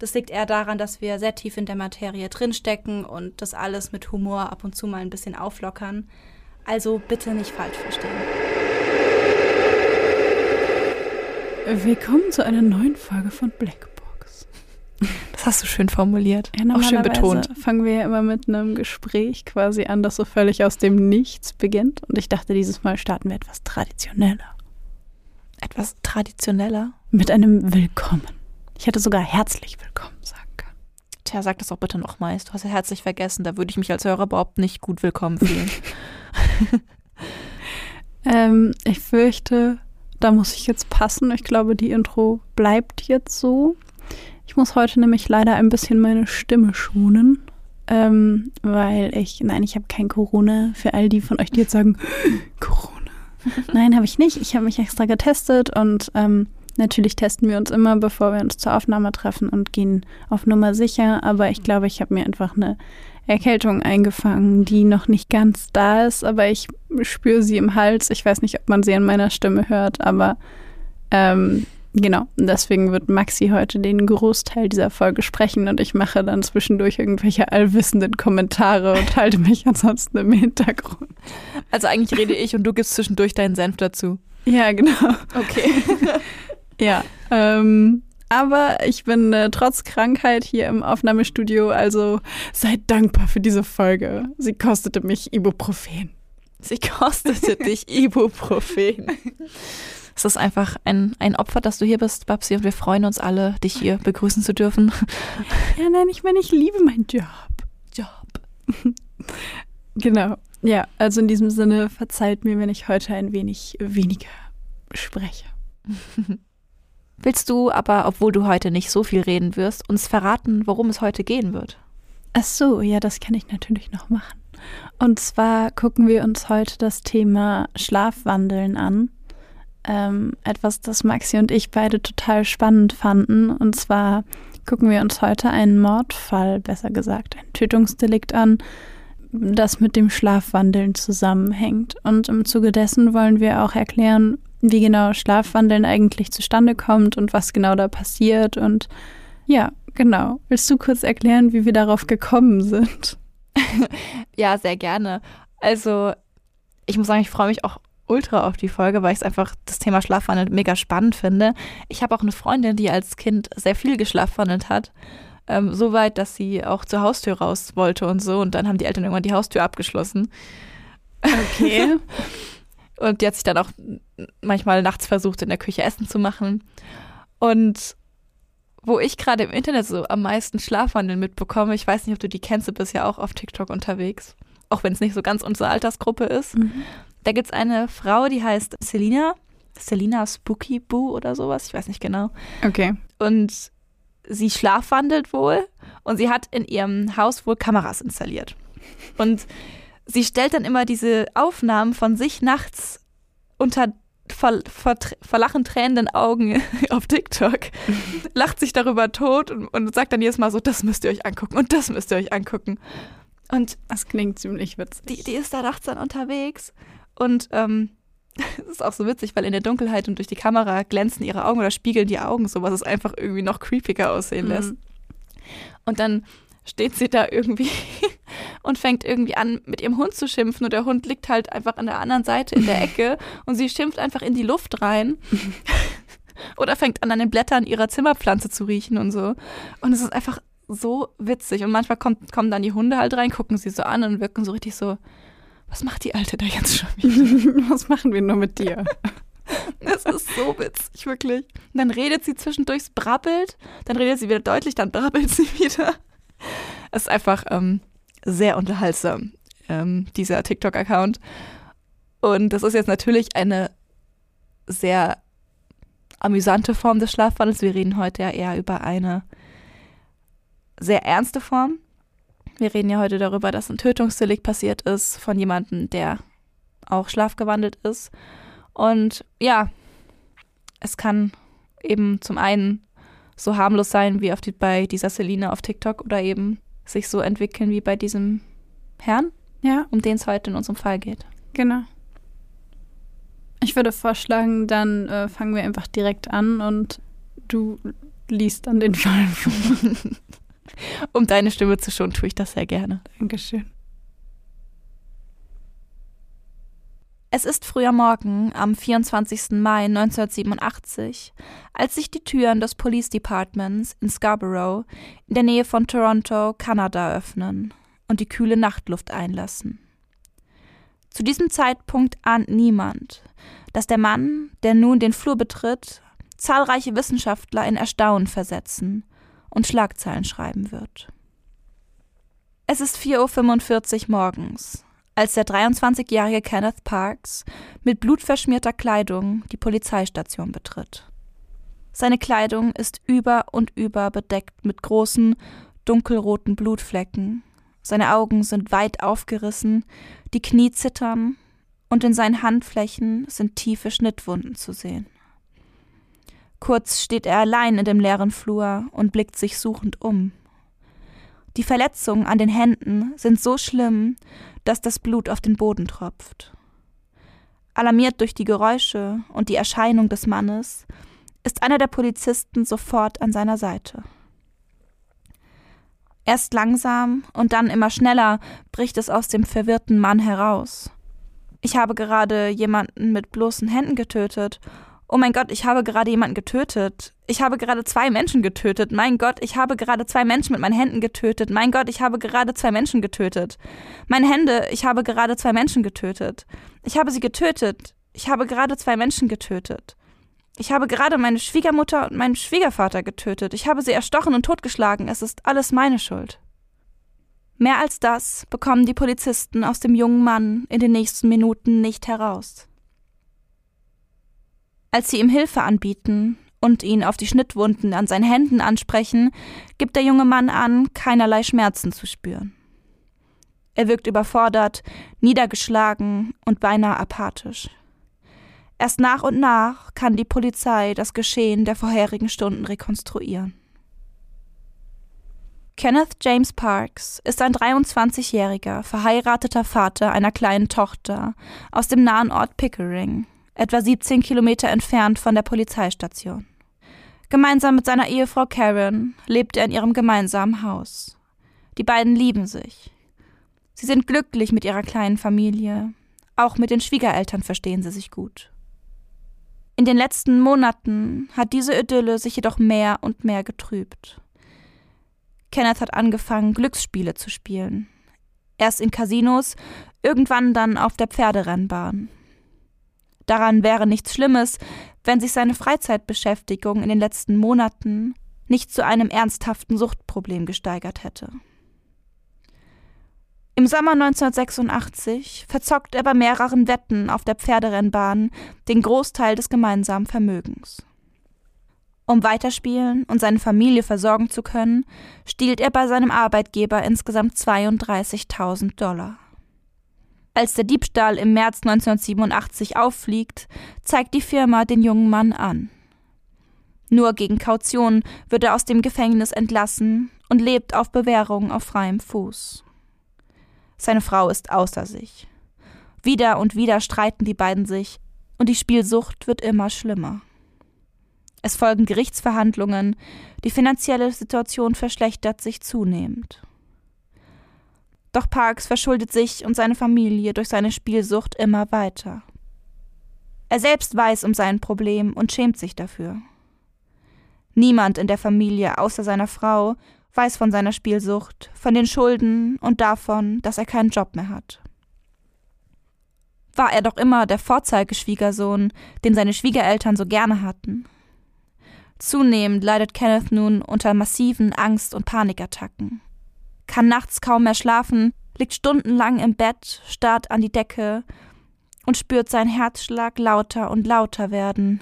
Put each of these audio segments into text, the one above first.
Das liegt eher daran, dass wir sehr tief in der Materie drinstecken und das alles mit Humor ab und zu mal ein bisschen auflockern. Also bitte nicht falsch verstehen. Willkommen zu einer neuen Folge von Blackbox. Das hast du schön formuliert. Ja, auch schön betont. Fangen wir ja immer mit einem Gespräch quasi an, das so völlig aus dem Nichts beginnt. Und ich dachte, dieses Mal starten wir etwas traditioneller. Etwas traditioneller? Mit einem Willkommen. Ich hätte sogar herzlich willkommen sagen können. Tja, sag das doch bitte nochmals. Du hast ja herzlich vergessen. Da würde ich mich als Hörer überhaupt nicht gut willkommen fühlen. ähm, ich fürchte, da muss ich jetzt passen. Ich glaube, die Intro bleibt jetzt so. Ich muss heute nämlich leider ein bisschen meine Stimme schonen. Ähm, weil ich, nein, ich habe kein Corona. Für all die von euch, die jetzt sagen, Corona. Nein, habe ich nicht. Ich habe mich extra getestet und ähm, Natürlich testen wir uns immer, bevor wir uns zur Aufnahme treffen und gehen auf Nummer sicher. Aber ich glaube, ich habe mir einfach eine Erkältung eingefangen, die noch nicht ganz da ist, aber ich spüre sie im Hals. Ich weiß nicht, ob man sie in meiner Stimme hört, aber ähm, genau. Deswegen wird Maxi heute den Großteil dieser Folge sprechen und ich mache dann zwischendurch irgendwelche allwissenden Kommentare und halte mich ansonsten im Hintergrund. Also eigentlich rede ich und du gibst zwischendurch deinen Senf dazu. Ja, genau. Okay. Ja, ähm, aber ich bin äh, trotz Krankheit hier im Aufnahmestudio, also seid dankbar für diese Folge. Sie kostete mich Ibuprofen. Sie kostete dich Ibuprofen. Es ist einfach ein, ein Opfer, dass du hier bist, Babsi, und wir freuen uns alle, dich hier begrüßen zu dürfen. Ja, nein, ich meine, ich liebe meinen Job. Job. genau. Ja, also in diesem Sinne verzeiht mir, wenn ich heute ein wenig weniger spreche. Willst du aber, obwohl du heute nicht so viel reden wirst, uns verraten, worum es heute gehen wird? Ach so, ja, das kann ich natürlich noch machen. Und zwar gucken wir uns heute das Thema Schlafwandeln an. Ähm, etwas, das Maxi und ich beide total spannend fanden. Und zwar gucken wir uns heute einen Mordfall, besser gesagt, ein Tötungsdelikt an, das mit dem Schlafwandeln zusammenhängt. Und im Zuge dessen wollen wir auch erklären, wie genau Schlafwandeln eigentlich zustande kommt und was genau da passiert. Und ja, genau. Willst du kurz erklären, wie wir darauf gekommen sind? ja, sehr gerne. Also, ich muss sagen, ich freue mich auch ultra auf die Folge, weil ich es einfach das Thema Schlafwandeln mega spannend finde. Ich habe auch eine Freundin, die als Kind sehr viel geschlafwandelt hat. Ähm, so weit, dass sie auch zur Haustür raus wollte und so. Und dann haben die Eltern irgendwann die Haustür abgeschlossen. Okay. Und die hat sich dann auch manchmal nachts versucht, in der Küche Essen zu machen. Und wo ich gerade im Internet so am meisten Schlafwandeln mitbekomme, ich weiß nicht, ob du die kennst, du bist ja auch auf TikTok unterwegs, auch wenn es nicht so ganz unsere Altersgruppe ist. Mhm. Da gibt es eine Frau, die heißt Selina, Selina Spooky Boo oder sowas, ich weiß nicht genau. Okay. Und sie schlafwandelt wohl und sie hat in ihrem Haus wohl Kameras installiert. Und sie stellt dann immer diese Aufnahmen von sich nachts unter vor, vor, vor lachen tränenden Augen auf TikTok, lacht sich darüber tot und, und sagt dann jedes Mal so, das müsst ihr euch angucken und das müsst ihr euch angucken. Und das klingt ziemlich witzig. Die, die ist da nachts dann unterwegs und ähm, das ist auch so witzig, weil in der Dunkelheit und durch die Kamera glänzen ihre Augen oder spiegeln die Augen so, was es einfach irgendwie noch creepiger aussehen lässt. Mhm. Und dann steht sie da irgendwie und fängt irgendwie an, mit ihrem Hund zu schimpfen und der Hund liegt halt einfach an der anderen Seite in der Ecke und sie schimpft einfach in die Luft rein. Oder fängt an, an den Blättern ihrer Zimmerpflanze zu riechen und so. Und es ist einfach so witzig. Und manchmal kommt, kommen dann die Hunde halt rein, gucken sie so an und wirken so richtig so, was macht die Alte da jetzt schon wieder? was machen wir nur mit dir? Das ist so witzig, wirklich. Und dann redet sie zwischendurch, brabbelt, dann redet sie wieder deutlich, dann brabbelt sie wieder. Es ist einfach ähm, sehr unterhaltsam, ähm, dieser TikTok-Account. Und das ist jetzt natürlich eine sehr amüsante Form des Schlafwandels. Wir reden heute ja eher über eine sehr ernste Form. Wir reden ja heute darüber, dass ein Tötungsdelikt passiert ist von jemandem, der auch schlafgewandelt ist. Und ja, es kann eben zum einen so harmlos sein wie auf die, bei dieser Selina auf TikTok oder eben sich so entwickeln wie bei diesem Herrn, ja. um den es heute in unserem Fall geht. Genau. Ich würde vorschlagen, dann äh, fangen wir einfach direkt an und du liest dann den Fall. um deine Stimme zu schonen, tue ich das sehr gerne. Dankeschön. Es ist früher Morgen am 24. Mai 1987, als sich die Türen des Police Departments in Scarborough in der Nähe von Toronto, Kanada öffnen und die kühle Nachtluft einlassen. Zu diesem Zeitpunkt ahnt niemand, dass der Mann, der nun den Flur betritt, zahlreiche Wissenschaftler in Erstaunen versetzen und Schlagzeilen schreiben wird. Es ist 4.45 Uhr morgens, als der 23-jährige Kenneth Parks mit blutverschmierter Kleidung die Polizeistation betritt. Seine Kleidung ist über und über bedeckt mit großen, dunkelroten Blutflecken. Seine Augen sind weit aufgerissen, die Knie zittern und in seinen Handflächen sind tiefe Schnittwunden zu sehen. Kurz steht er allein in dem leeren Flur und blickt sich suchend um. Die Verletzungen an den Händen sind so schlimm, dass das Blut auf den Boden tropft. Alarmiert durch die Geräusche und die Erscheinung des Mannes, ist einer der Polizisten sofort an seiner Seite. Erst langsam und dann immer schneller bricht es aus dem verwirrten Mann heraus. Ich habe gerade jemanden mit bloßen Händen getötet Oh mein Gott, ich habe gerade jemanden getötet. Ich habe gerade zwei Menschen getötet. Mein Gott, ich habe gerade zwei Menschen mit meinen Händen getötet. Mein Gott, ich habe gerade zwei Menschen getötet. Meine Hände, ich habe gerade zwei Menschen getötet. Ich habe sie getötet. Ich habe gerade zwei Menschen getötet. Ich habe gerade meine Schwiegermutter und meinen Schwiegervater getötet. Ich habe sie erstochen und totgeschlagen. Es ist alles meine Schuld. Mehr als das bekommen die Polizisten aus dem jungen Mann in den nächsten Minuten nicht heraus. Als sie ihm Hilfe anbieten und ihn auf die Schnittwunden an seinen Händen ansprechen, gibt der junge Mann an, keinerlei Schmerzen zu spüren. Er wirkt überfordert, niedergeschlagen und beinahe apathisch. Erst nach und nach kann die Polizei das Geschehen der vorherigen Stunden rekonstruieren. Kenneth James Parks ist ein 23-jähriger, verheirateter Vater einer kleinen Tochter aus dem nahen Ort Pickering etwa 17 Kilometer entfernt von der Polizeistation. Gemeinsam mit seiner Ehefrau Karen lebt er in ihrem gemeinsamen Haus. Die beiden lieben sich. Sie sind glücklich mit ihrer kleinen Familie. Auch mit den Schwiegereltern verstehen sie sich gut. In den letzten Monaten hat diese Idylle sich jedoch mehr und mehr getrübt. Kenneth hat angefangen, Glücksspiele zu spielen. Erst in Casinos, irgendwann dann auf der Pferderennbahn. Daran wäre nichts Schlimmes, wenn sich seine Freizeitbeschäftigung in den letzten Monaten nicht zu einem ernsthaften Suchtproblem gesteigert hätte. Im Sommer 1986 verzockt er bei mehreren Wetten auf der Pferderennbahn den Großteil des gemeinsamen Vermögens. Um weiterspielen und seine Familie versorgen zu können, stiehlt er bei seinem Arbeitgeber insgesamt 32.000 Dollar. Als der Diebstahl im März 1987 auffliegt, zeigt die Firma den jungen Mann an. Nur gegen Kaution wird er aus dem Gefängnis entlassen und lebt auf Bewährung auf freiem Fuß. Seine Frau ist außer sich. Wieder und wieder streiten die beiden sich, und die Spielsucht wird immer schlimmer. Es folgen Gerichtsverhandlungen, die finanzielle Situation verschlechtert sich zunehmend. Doch Parks verschuldet sich und seine Familie durch seine Spielsucht immer weiter. Er selbst weiß um sein Problem und schämt sich dafür. Niemand in der Familie außer seiner Frau weiß von seiner Spielsucht, von den Schulden und davon, dass er keinen Job mehr hat. War er doch immer der Vorzeigeschwiegersohn, den seine Schwiegereltern so gerne hatten. Zunehmend leidet Kenneth nun unter massiven Angst- und Panikattacken. Kann nachts kaum mehr schlafen, liegt stundenlang im Bett, starrt an die Decke und spürt seinen Herzschlag lauter und lauter werden,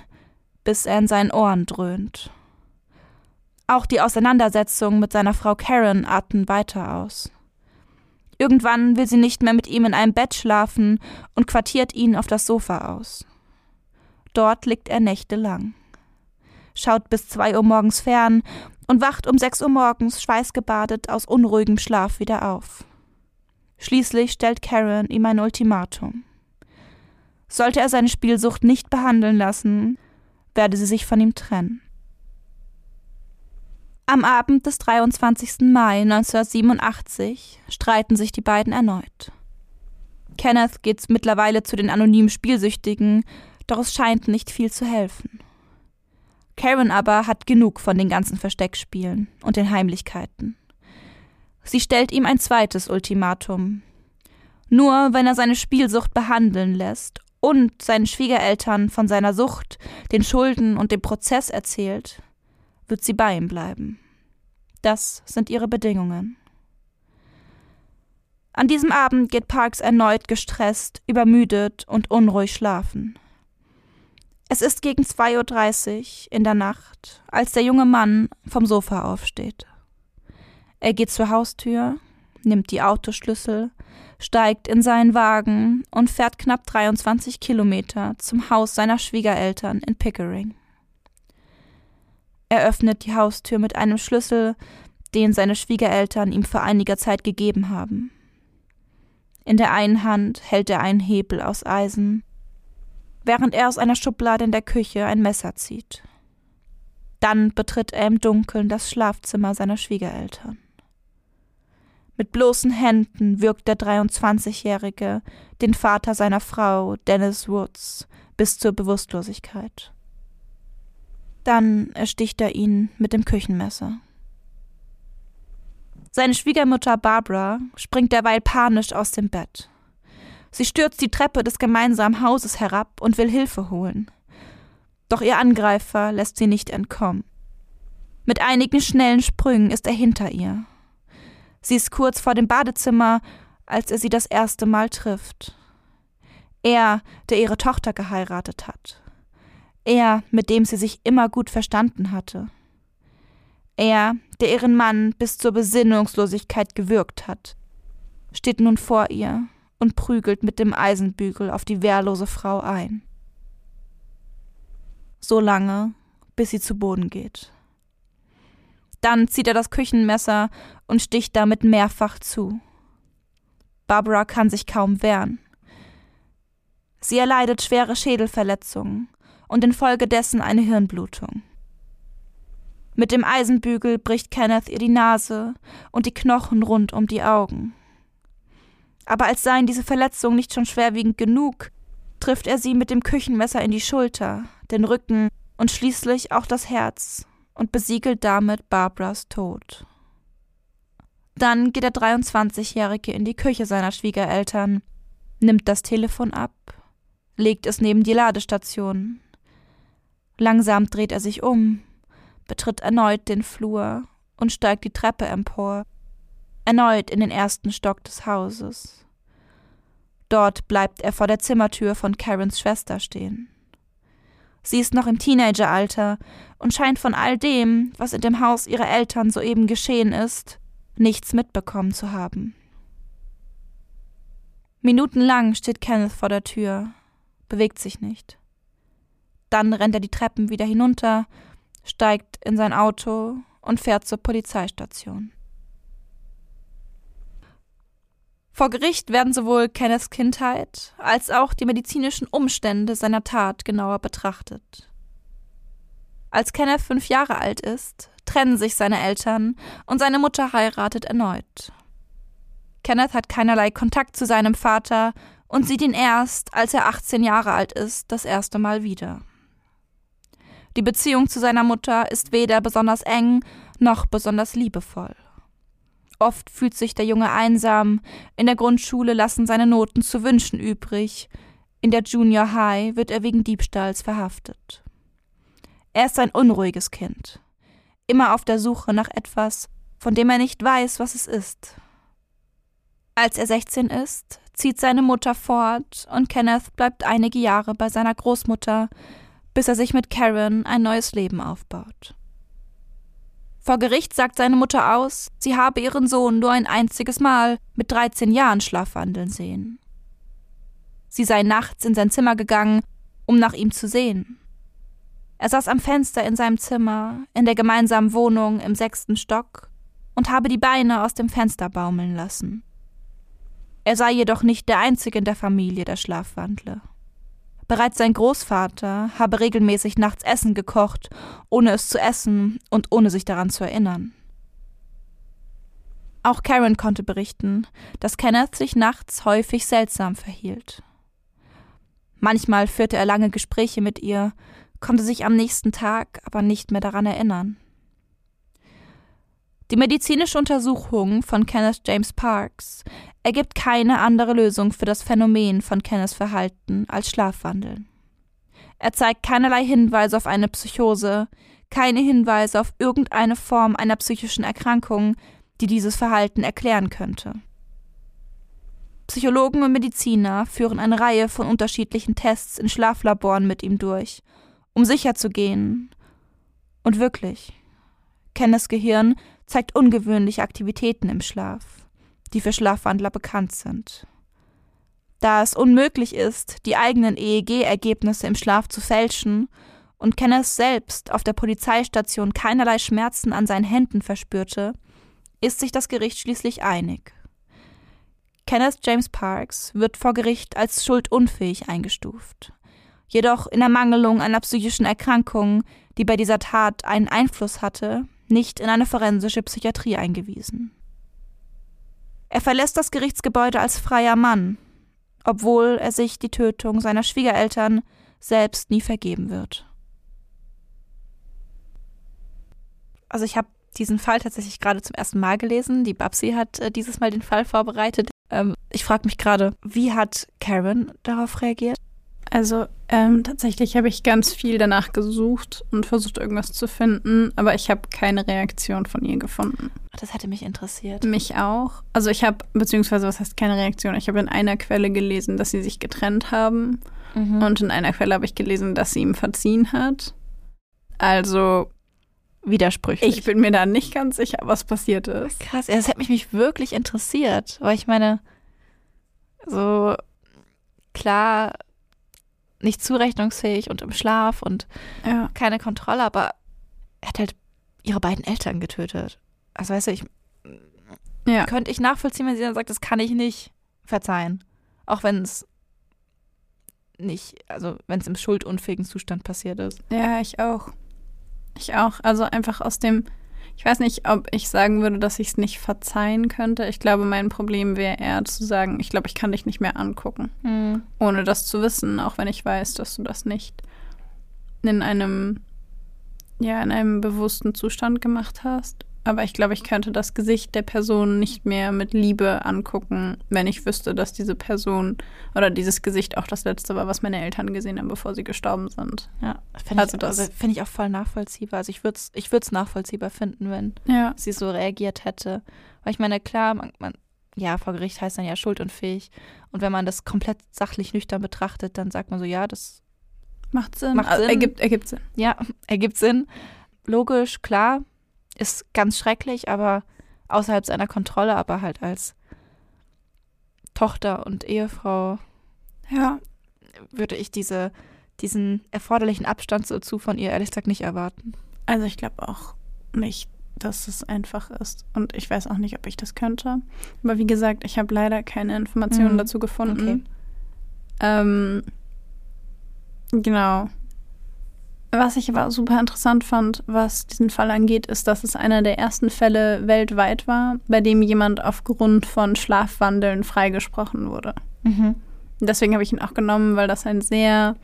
bis er in seinen Ohren dröhnt. Auch die Auseinandersetzung mit seiner Frau Karen arten weiter aus. Irgendwann will sie nicht mehr mit ihm in einem Bett schlafen und quartiert ihn auf das Sofa aus. Dort liegt er nächtelang, schaut bis zwei Uhr morgens fern und wacht um sechs Uhr morgens schweißgebadet aus unruhigem Schlaf wieder auf. Schließlich stellt Karen ihm ein Ultimatum. Sollte er seine Spielsucht nicht behandeln lassen, werde sie sich von ihm trennen. Am Abend des 23. Mai 1987 streiten sich die beiden erneut. Kenneth geht mittlerweile zu den anonymen Spielsüchtigen, doch es scheint nicht viel zu helfen. Karen aber hat genug von den ganzen Versteckspielen und den Heimlichkeiten. Sie stellt ihm ein zweites Ultimatum. Nur wenn er seine Spielsucht behandeln lässt und seinen Schwiegereltern von seiner Sucht, den Schulden und dem Prozess erzählt, wird sie bei ihm bleiben. Das sind ihre Bedingungen. An diesem Abend geht Parks erneut gestresst, übermüdet und unruhig schlafen. Es ist gegen 2.30 Uhr in der Nacht, als der junge Mann vom Sofa aufsteht. Er geht zur Haustür, nimmt die Autoschlüssel, steigt in seinen Wagen und fährt knapp 23 Kilometer zum Haus seiner Schwiegereltern in Pickering. Er öffnet die Haustür mit einem Schlüssel, den seine Schwiegereltern ihm vor einiger Zeit gegeben haben. In der einen Hand hält er einen Hebel aus Eisen, während er aus einer Schublade in der Küche ein Messer zieht. Dann betritt er im Dunkeln das Schlafzimmer seiner Schwiegereltern. Mit bloßen Händen wirkt der 23-Jährige den Vater seiner Frau, Dennis Woods, bis zur Bewusstlosigkeit. Dann ersticht er ihn mit dem Küchenmesser. Seine Schwiegermutter Barbara springt derweil panisch aus dem Bett. Sie stürzt die Treppe des gemeinsamen Hauses herab und will Hilfe holen. Doch ihr Angreifer lässt sie nicht entkommen. Mit einigen schnellen Sprüngen ist er hinter ihr. Sie ist kurz vor dem Badezimmer, als er sie das erste Mal trifft. Er, der ihre Tochter geheiratet hat. Er, mit dem sie sich immer gut verstanden hatte. Er, der ihren Mann bis zur Besinnungslosigkeit gewürgt hat, steht nun vor ihr und prügelt mit dem Eisenbügel auf die wehrlose Frau ein. So lange, bis sie zu Boden geht. Dann zieht er das Küchenmesser und sticht damit mehrfach zu. Barbara kann sich kaum wehren. Sie erleidet schwere Schädelverletzungen und infolgedessen eine Hirnblutung. Mit dem Eisenbügel bricht Kenneth ihr die Nase und die Knochen rund um die Augen. Aber als seien diese Verletzungen nicht schon schwerwiegend genug, trifft er sie mit dem Küchenmesser in die Schulter, den Rücken und schließlich auch das Herz und besiegelt damit Barbaras Tod. Dann geht der 23-Jährige in die Küche seiner Schwiegereltern, nimmt das Telefon ab, legt es neben die Ladestation Langsam dreht er sich um, betritt erneut den Flur und steigt die Treppe empor, erneut in den ersten Stock des Hauses. Dort bleibt er vor der Zimmertür von Karens Schwester stehen. Sie ist noch im Teenageralter und scheint von all dem, was in dem Haus ihrer Eltern soeben geschehen ist, nichts mitbekommen zu haben. Minutenlang steht Kenneth vor der Tür, bewegt sich nicht. Dann rennt er die Treppen wieder hinunter, steigt in sein Auto und fährt zur Polizeistation. Vor Gericht werden sowohl Kenneths Kindheit als auch die medizinischen Umstände seiner Tat genauer betrachtet. Als Kenneth fünf Jahre alt ist, trennen sich seine Eltern und seine Mutter heiratet erneut. Kenneth hat keinerlei Kontakt zu seinem Vater und sieht ihn erst, als er 18 Jahre alt ist, das erste Mal wieder. Die Beziehung zu seiner Mutter ist weder besonders eng noch besonders liebevoll. Oft fühlt sich der Junge einsam, in der Grundschule lassen seine Noten zu wünschen übrig, in der Junior High wird er wegen Diebstahls verhaftet. Er ist ein unruhiges Kind, immer auf der Suche nach etwas, von dem er nicht weiß, was es ist. Als er 16 ist, zieht seine Mutter fort und Kenneth bleibt einige Jahre bei seiner Großmutter, bis er sich mit Karen ein neues Leben aufbaut. Vor Gericht sagt seine Mutter aus, sie habe ihren Sohn nur ein einziges Mal mit 13 Jahren schlafwandeln sehen. Sie sei nachts in sein Zimmer gegangen, um nach ihm zu sehen. Er saß am Fenster in seinem Zimmer, in der gemeinsamen Wohnung im sechsten Stock, und habe die Beine aus dem Fenster baumeln lassen. Er sei jedoch nicht der Einzige in der Familie, der schlafwandle. Bereits sein Großvater habe regelmäßig nachts Essen gekocht, ohne es zu essen und ohne sich daran zu erinnern. Auch Karen konnte berichten, dass Kenneth sich nachts häufig seltsam verhielt. Manchmal führte er lange Gespräche mit ihr, konnte sich am nächsten Tag aber nicht mehr daran erinnern. Die medizinische Untersuchung von Kenneth James Parks ergibt keine andere Lösung für das Phänomen von Kenneths Verhalten als Schlafwandeln. Er zeigt keinerlei Hinweise auf eine Psychose, keine Hinweise auf irgendeine Form einer psychischen Erkrankung, die dieses Verhalten erklären könnte. Psychologen und Mediziner führen eine Reihe von unterschiedlichen Tests in Schlaflaboren mit ihm durch, um sicherzugehen. Und wirklich, Kenneths Gehirn zeigt ungewöhnliche Aktivitäten im Schlaf, die für Schlafwandler bekannt sind. Da es unmöglich ist, die eigenen EEG-Ergebnisse im Schlaf zu fälschen und Kenneth selbst auf der Polizeistation keinerlei Schmerzen an seinen Händen verspürte, ist sich das Gericht schließlich einig. Kenneth James Parks wird vor Gericht als schuldunfähig eingestuft. Jedoch in Ermangelung einer psychischen Erkrankung, die bei dieser Tat einen Einfluss hatte, nicht in eine forensische Psychiatrie eingewiesen. Er verlässt das Gerichtsgebäude als freier Mann, obwohl er sich die Tötung seiner Schwiegereltern selbst nie vergeben wird. Also ich habe diesen Fall tatsächlich gerade zum ersten Mal gelesen. Die Babsi hat äh, dieses Mal den Fall vorbereitet. Ähm, ich frage mich gerade, wie hat Karen darauf reagiert? Also ähm, tatsächlich habe ich ganz viel danach gesucht und versucht irgendwas zu finden, aber ich habe keine Reaktion von ihr gefunden. Das hätte mich interessiert. Mich auch. Also ich habe, beziehungsweise was heißt keine Reaktion? Ich habe in einer Quelle gelesen, dass sie sich getrennt haben mhm. und in einer Quelle habe ich gelesen, dass sie ihm verziehen hat. Also widersprüchlich. Ich bin mir da nicht ganz sicher, was passiert ist. Krass, das hätte mich wirklich interessiert, weil ich meine, so klar nicht zurechnungsfähig und im Schlaf und ja. keine Kontrolle, aber er hat halt ihre beiden Eltern getötet. Also weißt du, ich ja. könnte ich nachvollziehen, wenn sie dann sagt, das kann ich nicht verzeihen. Auch wenn es nicht, also wenn es im schuldunfähigen Zustand passiert ist. Ja, ich auch. Ich auch. Also einfach aus dem, ich weiß nicht, ob ich sagen würde, dass ich es nicht verzeihen könnte. Ich glaube, mein Problem wäre eher zu sagen, ich glaube, ich kann dich nicht mehr angucken, mhm. ohne das zu wissen, auch wenn ich weiß, dass du das nicht in einem, ja, in einem bewussten Zustand gemacht hast. Aber ich glaube, ich könnte das Gesicht der Person nicht mehr mit Liebe angucken, wenn ich wüsste, dass diese Person oder dieses Gesicht auch das letzte war, was meine Eltern gesehen haben, bevor sie gestorben sind. Ja, finde also ich, also find ich auch voll nachvollziehbar. Also ich würde es ich nachvollziehbar finden, wenn ja. sie so reagiert hätte. Weil ich meine, klar, man, man, ja, vor Gericht heißt dann ja schuldunfähig. Und wenn man das komplett sachlich nüchtern betrachtet, dann sagt man so, ja, das macht Sinn. Macht also Sinn. Ergibt, ergibt Sinn. Ja, ergibt Sinn. Logisch, klar, ist ganz schrecklich, aber außerhalb seiner Kontrolle, aber halt als Tochter und Ehefrau ja. würde ich diese, diesen erforderlichen Abstand dazu von ihr ehrlich gesagt nicht erwarten. Also ich glaube auch nicht, dass es einfach ist. Und ich weiß auch nicht, ob ich das könnte. Aber wie gesagt, ich habe leider keine Informationen mhm. dazu gefunden. Okay. Ähm, genau. Was ich aber super interessant fand, was diesen Fall angeht, ist, dass es einer der ersten Fälle weltweit war, bei dem jemand aufgrund von Schlafwandeln freigesprochen wurde. Mhm. Deswegen habe ich ihn auch genommen, weil das ein sehr,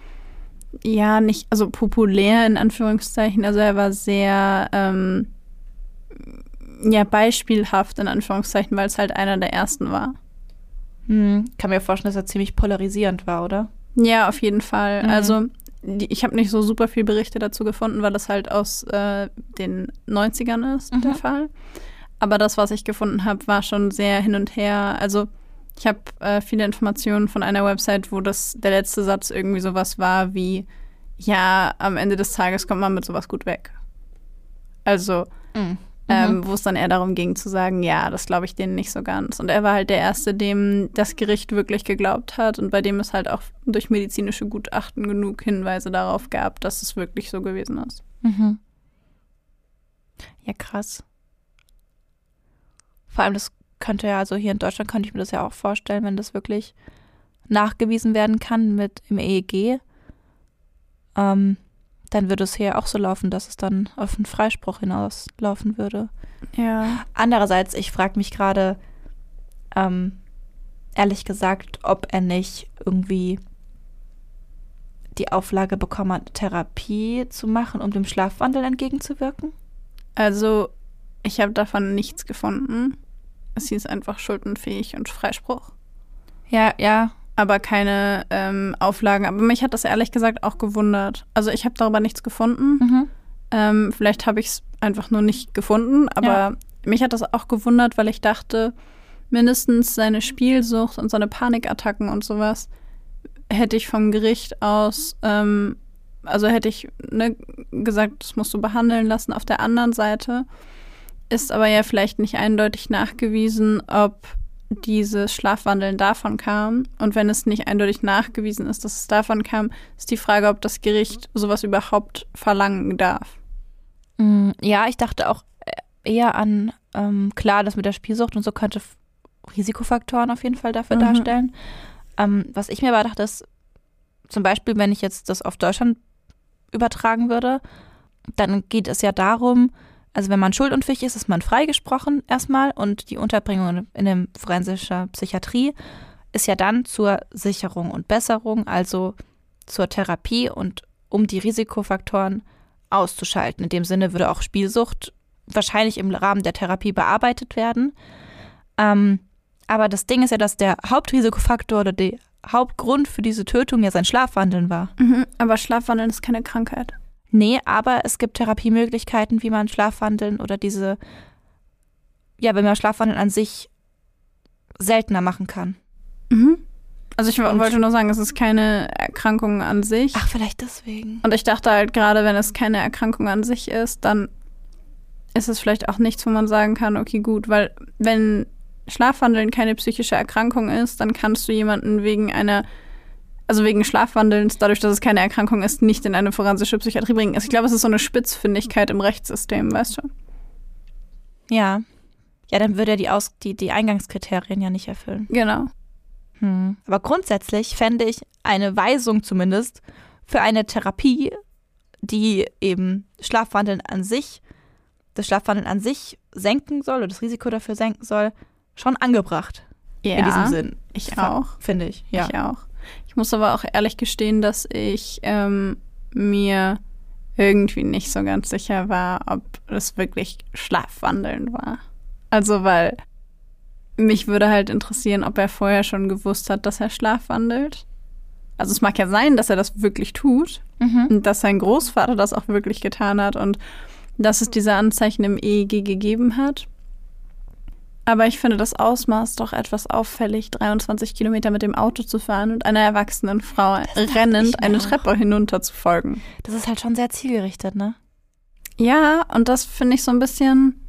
ja, nicht, also populär in Anführungszeichen, also er war sehr, ähm, ja beispielhaft in Anführungszeichen, weil es halt einer der ersten war. Hm, kann mir vorstellen, dass er ziemlich polarisierend war, oder? Ja, auf jeden Fall. Mhm. Also ich habe nicht so super viel Berichte dazu gefunden, weil das halt aus äh, den 90ern ist, Mhm. der Fall. Aber das, was ich gefunden habe, war schon sehr hin und her. Also ich habe äh, viele Informationen von einer Website, wo das der letzte Satz irgendwie sowas war wie, ja, am Ende des Tages kommt man mit sowas gut weg. Also Mhm. Ähm, wo es dann eher darum ging zu sagen, ja, das glaube ich denen nicht so ganz. Und er war halt der Erste, dem das Gericht wirklich geglaubt hat und bei dem es halt auch durch medizinische Gutachten genug Hinweise darauf gab, dass es wirklich so gewesen ist. Mhm. Ja, krass. Vor allem, das könnte ja, also hier in Deutschland könnte ich mir das ja auch vorstellen, wenn das wirklich nachgewiesen werden kann mit im EEG, ähm, dann würde es hier auch so laufen, dass es dann auf einen Freispruch hinauslaufen würde. Ja. Andererseits, ich frage mich gerade, ähm, ehrlich gesagt, ob er nicht irgendwie die Auflage bekommen hat, Therapie zu machen, um dem Schlafwandel entgegenzuwirken. Also, ich habe davon nichts gefunden. Es hieß einfach schuldenfähig und Freispruch. Ja, ja. Aber keine ähm, Auflagen. Aber mich hat das ehrlich gesagt auch gewundert. Also, ich habe darüber nichts gefunden. Mhm. Ähm, vielleicht habe ich es einfach nur nicht gefunden, aber Ja. mich hat das auch gewundert, weil ich dachte, mindestens seine Spielsucht und seine Panikattacken und sowas hätte ich vom Gericht aus, ähm, also hätte ich ne, gesagt, das musst du behandeln lassen. Auf der anderen Seite ist aber ja vielleicht nicht eindeutig nachgewiesen, ob dieses Schlafwandeln davon kam. Und wenn es nicht eindeutig nachgewiesen ist, dass es davon kam, ist die Frage, ob das Gericht sowas überhaupt verlangen darf. Mm, Ja, ich dachte auch eher an, ähm, klar, das mit der Spielsucht und so könnte Risikofaktoren auf jeden Fall dafür Mhm. darstellen. Ähm, was ich mir aber dachte, ist, zum Beispiel, wenn ich jetzt das auf Deutschland übertragen würde, dann geht es ja darum, also wenn man schuldunfähig ist, ist man freigesprochen erstmal und die Unterbringung in der forensischer Psychiatrie ist ja dann zur Sicherung und Besserung, also zur Therapie und um die Risikofaktoren auszuschalten. In dem Sinne würde auch Spielsucht wahrscheinlich im Rahmen der Therapie bearbeitet werden. Ähm, aber das Ding ist ja, dass der Hauptrisikofaktor oder der Hauptgrund für diese Tötung ja sein Schlafwandeln war. Mhm, aber Schlafwandeln ist keine Krankheit. Nee, aber es gibt Therapiemöglichkeiten, wie man Schlafwandeln oder diese, ja, wenn man Schlafwandeln an sich seltener machen kann. Mhm. Also ich Und- wollte nur sagen, es ist keine Erkrankung an sich. Ach, vielleicht deswegen. Und ich dachte halt gerade, wenn es keine Erkrankung an sich ist, dann ist es vielleicht auch nichts, wo man sagen kann, okay, gut, weil wenn Schlafwandeln keine psychische Erkrankung ist, dann kannst du jemanden wegen einer, also wegen Schlafwandelns, dadurch, dass es keine Erkrankung ist, nicht in eine forensische Psychiatrie bringen. Also ich glaube, es ist so eine Spitzfindigkeit im Rechtssystem, weißt du? Ja. Ja, dann würde er die, Aus die, die Eingangskriterien ja nicht erfüllen. Genau. Hm. Aber grundsätzlich fände ich eine Weisung zumindest für eine Therapie, die eben Schlafwandeln an sich, das Schlafwandeln an sich senken soll oder das Risiko dafür senken soll, schon angebracht. Ja, in diesem Sinn. ich auch. Finde ich. Ja. Ich auch. Ich muss aber auch ehrlich gestehen, dass ich ähm, mir irgendwie nicht so ganz sicher war, ob es wirklich Schlafwandeln war. Also, weil mich würde halt interessieren, ob er vorher schon gewusst hat, dass er schlafwandelt. Also es mag ja sein, dass er das wirklich tut Mhm. und dass sein Großvater das auch wirklich getan hat und dass es diese Anzeichen im EEG gegeben hat. Aber ich finde das Ausmaß doch etwas auffällig, 23 Kilometer mit dem Auto zu fahren und einer erwachsenen Frau rennend eine. Treppe hinunter zu folgen. Das ist halt schon sehr zielgerichtet, ne? Ja, und das finde ich so ein bisschen,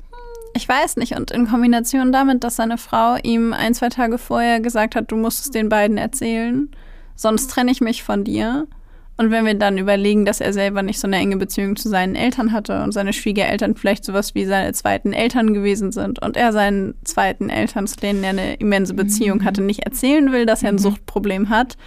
ich weiß nicht, und in Kombination damit, dass seine Frau ihm ein, zwei Tage vorher gesagt hat, du musst es den beiden erzählen, sonst trenne ich mich von dir. Und wenn wir dann überlegen, dass er selber nicht so eine enge Beziehung zu seinen Eltern hatte und seine Schwiegereltern vielleicht sowas wie seine zweiten Eltern gewesen sind und er seinen zweiten Eltern, zu denen er eine immense Beziehung hatte, nicht erzählen will, dass er ein Mhm. Suchtproblem hat.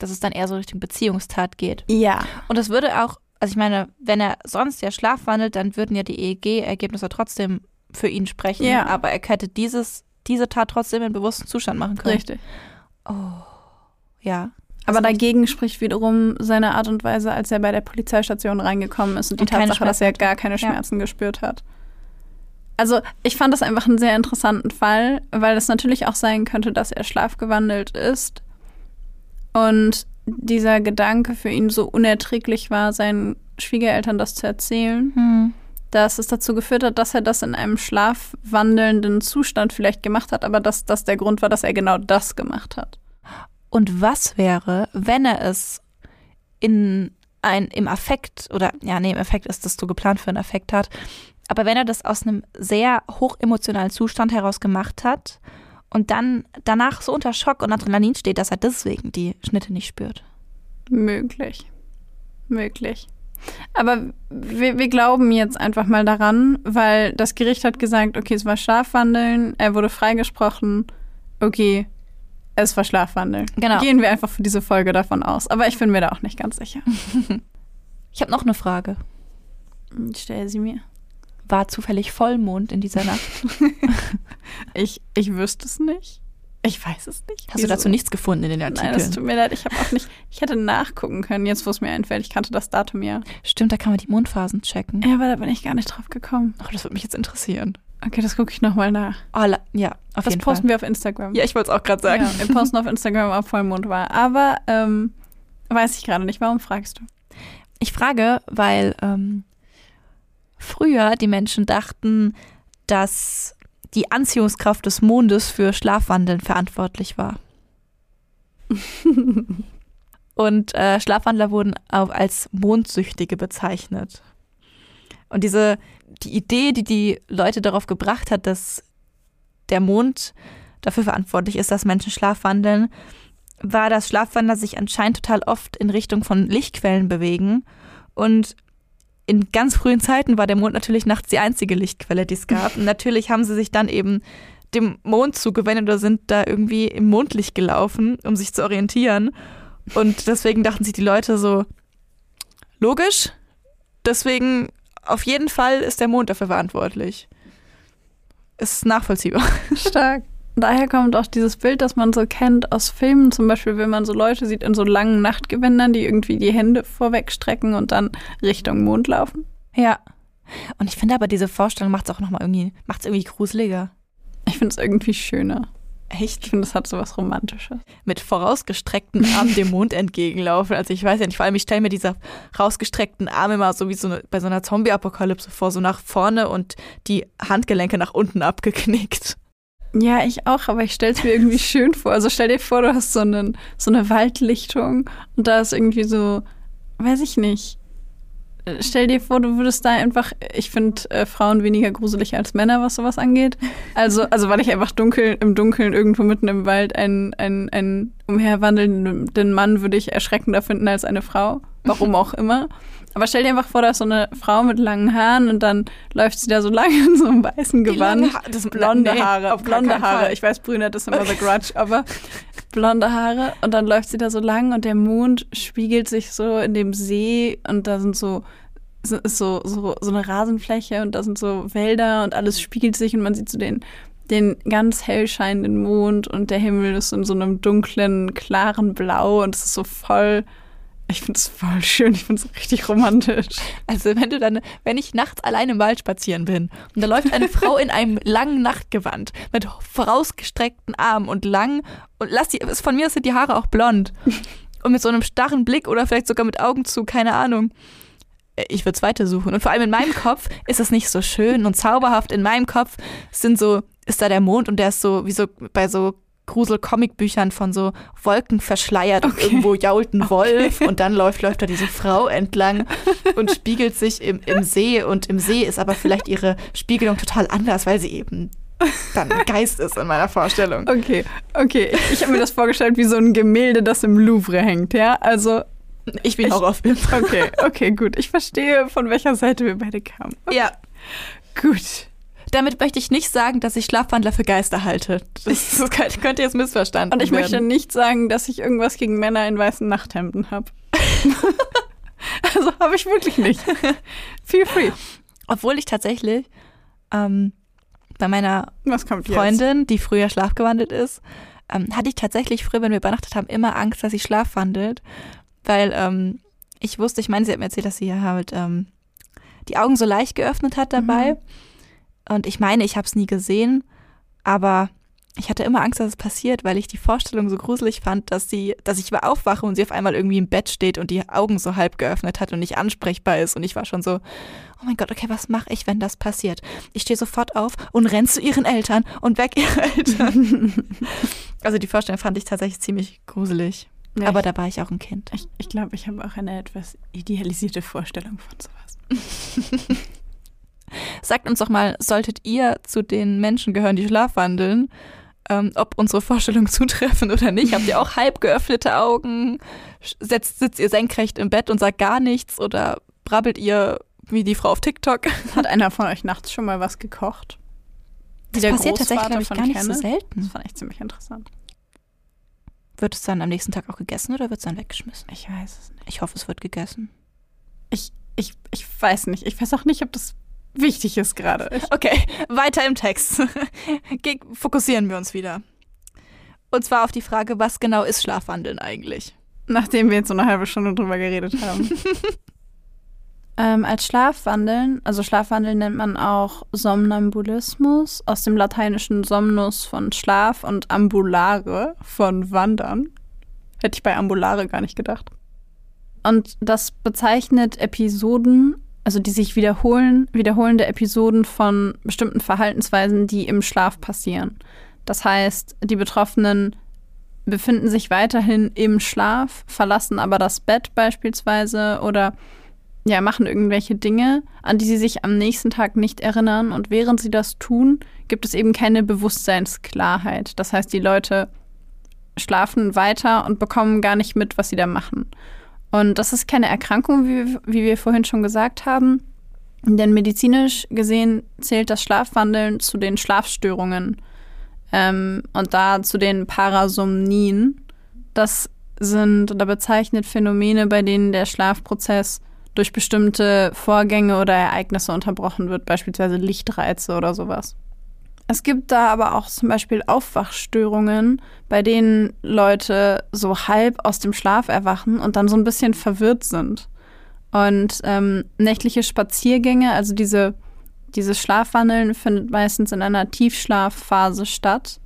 Dass es dann eher so Richtung Beziehungstat geht. Ja. Und das würde auch, also ich meine, wenn er sonst ja schlafwandelt, dann würden ja die EEG-Ergebnisse trotzdem für ihn sprechen. Ja. Aber er hätte dieses, diese Tat trotzdem in bewussten Zustand machen können. Richtig. Ja. Aber dagegen spricht wiederum seine Art und Weise, als er bei der Polizeistation reingekommen ist und die Und Tatsache, dass er gar keine Ja. Schmerzen gespürt hat. Also ich fand das einfach einen sehr interessanten Fall, weil es natürlich auch sein könnte, dass er schlafgewandelt ist und dieser Gedanke für ihn so unerträglich war, seinen Schwiegereltern das zu erzählen, Hm. dass es dazu geführt hat, dass er das in einem schlafwandelnden Zustand vielleicht gemacht hat, aber dass das der Grund war, dass er genau das gemacht hat. Und was wäre, wenn er es in ein, im Affekt, oder ja, nee, im Affekt ist das so geplant für einen Affekt hat, aber wenn er das aus einem sehr hochemotionalen Zustand heraus gemacht hat und dann danach so unter Schock und Adrenalin steht, dass er deswegen die Schnitte nicht spürt. Möglich. Möglich. Aber wir, wir glauben jetzt einfach mal daran, weil das Gericht hat gesagt, okay, es war Schlafwandeln, er wurde freigesprochen, okay, es war Schlafwandeln. Genau. Gehen wir einfach für diese Folge davon aus. Aber ich bin mir da auch nicht ganz sicher. Ich habe noch eine Frage. Stell sie mir. War zufällig Vollmond in dieser Nacht? Ich, ich wüsste es nicht. Ich weiß es nicht. Hast du dazu nichts gefunden in den Nein, Artikeln? das tut mir leid. Ich habe auch nicht. Ich hätte nachgucken können, jetzt wo es mir einfällt. Ich kannte das Datum ja. Stimmt, da kann man die Mondphasen checken. Ja, aber da bin ich gar nicht drauf gekommen. Oh, das würde mich jetzt interessieren. Okay, das gucke ich nochmal nach. Oh, ja, auf Das jeden posten Fall. wir auf Instagram. Ja, ich wollte es auch gerade sagen. Ja, wir posten auf Instagram, ob Vollmond war. Aber ähm, weiß ich gerade nicht. Warum fragst du? Ich frage, weil ähm, früher die Menschen dachten, dass die Anziehungskraft des Mondes für Schlafwandeln verantwortlich war. Und äh, Schlafwandler wurden auch als Mondsüchtige bezeichnet. Und diese, die Idee, die die Leute darauf gebracht hat, dass der Mond dafür verantwortlich ist, dass Menschen schlafwandeln, war, dass Schlafwandler sich anscheinend total oft in Richtung von Lichtquellen bewegen. Und in ganz frühen Zeiten war der Mond natürlich nachts die einzige Lichtquelle, die es gab. Und natürlich haben sie sich dann eben dem Mond zugewendet oder sind da irgendwie im Mondlicht gelaufen, um sich zu orientieren. Und deswegen dachten sich die Leute so, logisch, deswegen auf jeden Fall ist der Mond dafür verantwortlich. Ist nachvollziehbar. Stark. Daher kommt auch dieses Bild, das man so kennt aus Filmen, zum Beispiel, wenn man so Leute sieht in so langen Nachtgewändern, die irgendwie die Hände vorwegstrecken und dann Richtung Mond laufen. Ja. Und ich finde aber, diese Vorstellung macht es auch nochmal irgendwie, macht es irgendwie gruseliger. Ich finde es irgendwie schöner. Echt? Ich finde, es hat so was Romantisches. Mit vorausgestreckten Armen dem Mond entgegenlaufen. Also ich weiß ja nicht, vor allem ich stelle mir diese rausgestreckten Arme immer so wie so eine, bei so einer Zombie-Apokalypse vor, so nach vorne und die Handgelenke nach unten abgeknickt. Ja, ich auch, aber ich stelle es mir irgendwie schön vor. Also stell dir vor, du hast so, einen, so eine Waldlichtung und da ist irgendwie so, weiß ich nicht. Stell dir vor, du würdest da einfach, ich finde äh, Frauen weniger gruselig als Männer, was sowas angeht. Also, also weil ich einfach dunkel, im Dunkeln irgendwo mitten im Wald einen, einen, einen umherwandelnden Mann würde ich erschreckender finden als eine Frau. Warum auch immer. Aber stell dir einfach vor, da ist so eine Frau mit langen Haaren und dann läuft sie da so lang in so einem weißen Gewand. Ha das, blonde nee, Haare, auf blonde Haare. Fall. Ich weiß, brünett ist immer The Grudge, aber blonde Haare und dann läuft sie da so lang und der Mond spiegelt sich so in dem See und da sind so so, ist so, so, so eine Rasenfläche und da sind so Wälder und alles spiegelt sich und man sieht so den, den ganz hell scheinenden Mond und der Himmel ist in so einem dunklen, klaren Blau und es ist so voll, ich finde es voll schön, ich finde es richtig romantisch. Also wenn du dann, wenn ich nachts allein im Wald spazieren bin und da läuft eine Frau in einem langen Nachtgewand mit vorausgestreckten Armen und lang und lass die, von mir aus sind die Haare auch blond und mit so einem starren Blick oder vielleicht sogar mit Augen zu, keine Ahnung. Ich würde weiter suchen. Und vor allem in meinem Kopf ist es nicht so schön und zauberhaft. In meinem Kopf sind so, ist da der Mond und der ist so, wie so bei so Grusel-Comic-Büchern von so Wolken verschleiert und Okay. irgendwo jault ein Wolf und dann läuft, läuft da diese Frau entlang und spiegelt sich im, im See und im See ist aber vielleicht ihre Spiegelung total anders, weil sie eben dann ein Geist ist in meiner Vorstellung. Okay, okay. Ich, habe mir das vorgestellt wie so ein Gemälde, das im Louvre hängt, ja? Also, Ich bin Ich- Horrorfilm. okay, okay, gut. Ich verstehe, von welcher Seite wir beide kamen. Ja, Gut. Damit möchte ich nicht sagen, dass ich Schlafwandler für Geister halte. Das, das könnte jetzt missverstanden Und ich werden. möchte nicht sagen, dass ich irgendwas gegen Männer in weißen Nachthemden habe. also habe ich wirklich nicht. Feel free. Obwohl ich tatsächlich ähm, bei meiner kommt jetzt? Freundin, die früher schlafgewandelt ist, ähm, hatte ich tatsächlich früher, wenn wir übernachtet haben, immer Angst, dass sie schlafwandelt. Weil ähm, ich wusste, ich meine, sie hat mir erzählt, dass sie halt ähm, die Augen so leicht geöffnet hat dabei. Und ich meine, ich habe es nie gesehen, aber ich hatte immer Angst, dass es passiert, weil ich die Vorstellung so gruselig fand, dass sie, dass ich aufwache und sie auf einmal irgendwie im Bett steht und die Augen so halb geöffnet hat und nicht ansprechbar ist. Und ich war schon so, oh mein Gott, okay, was mache ich, wenn das passiert? Ich stehe sofort auf und renn zu ihren Eltern und weg ihre Eltern. also die Vorstellung fand ich tatsächlich ziemlich gruselig. Ja, Aber da war ich auch ein Kind. Ich, ich glaube, ich habe auch eine etwas idealisierte Vorstellung von sowas. Sagt uns doch mal, solltet ihr zu den Menschen gehören, die schlafwandeln? ähm, ob unsere Vorstellungen zutreffen oder nicht. Habt ihr auch halb geöffnete Augen? Setzt, sitzt ihr senkrecht im Bett und sagt gar nichts oder brabbelt ihr wie die Frau auf TikTok? Hat einer von euch nachts schon mal was gekocht? Das passiert tatsächlich, ich, gar nicht kenne. so selten. Das fand ich ziemlich interessant. Wird es dann am nächsten Tag auch gegessen oder wird es dann weggeschmissen? Ich weiß es nicht. Ich hoffe, es wird gegessen. Ich, ich, ich weiß nicht. Ich weiß auch nicht, ob das wichtig ist gerade. Okay, weiter im Text. Fokussieren wir uns wieder. Und zwar auf die Frage, was genau ist Schlafwandeln eigentlich? Nachdem wir jetzt so eine halbe Stunde drüber geredet haben. ähm, als Schlafwandeln, also Schlafwandeln nennt man auch Somnambulismus, aus dem lateinischen Somnus von Schlaf und ambulare von Wandern. Hätte ich bei ambulare gar nicht gedacht. Und das bezeichnet Episoden, also die sich wiederholen, wiederholende Episoden von bestimmten Verhaltensweisen, die im Schlaf passieren. Das heißt, die Betroffenen befinden sich weiterhin im Schlaf, verlassen aber das Bett beispielsweise oder ja, machen irgendwelche Dinge, an die sie sich am nächsten Tag nicht erinnern. Und während sie das tun, gibt es eben keine Bewusstseinsklarheit. Das heißt, die Leute schlafen weiter und bekommen gar nicht mit, was sie da machen. Und das ist keine Erkrankung, wie, wie wir vorhin schon gesagt haben. Denn medizinisch gesehen zählt das Schlafwandeln zu den Schlafstörungen ähm, und da zu den Parasomnien. Das sind oder bezeichnet Phänomene, bei denen der Schlafprozess durch bestimmte Vorgänge oder Ereignisse unterbrochen wird, beispielsweise Lichtreize oder sowas. Es gibt da aber auch zum Beispiel Aufwachstörungen, bei denen Leute so halb aus dem Schlaf erwachen und dann so ein bisschen verwirrt sind. Und ähm, nächtliche Spaziergänge, also diese, dieses Schlafwandeln, findet meistens in einer Tiefschlafphase statt.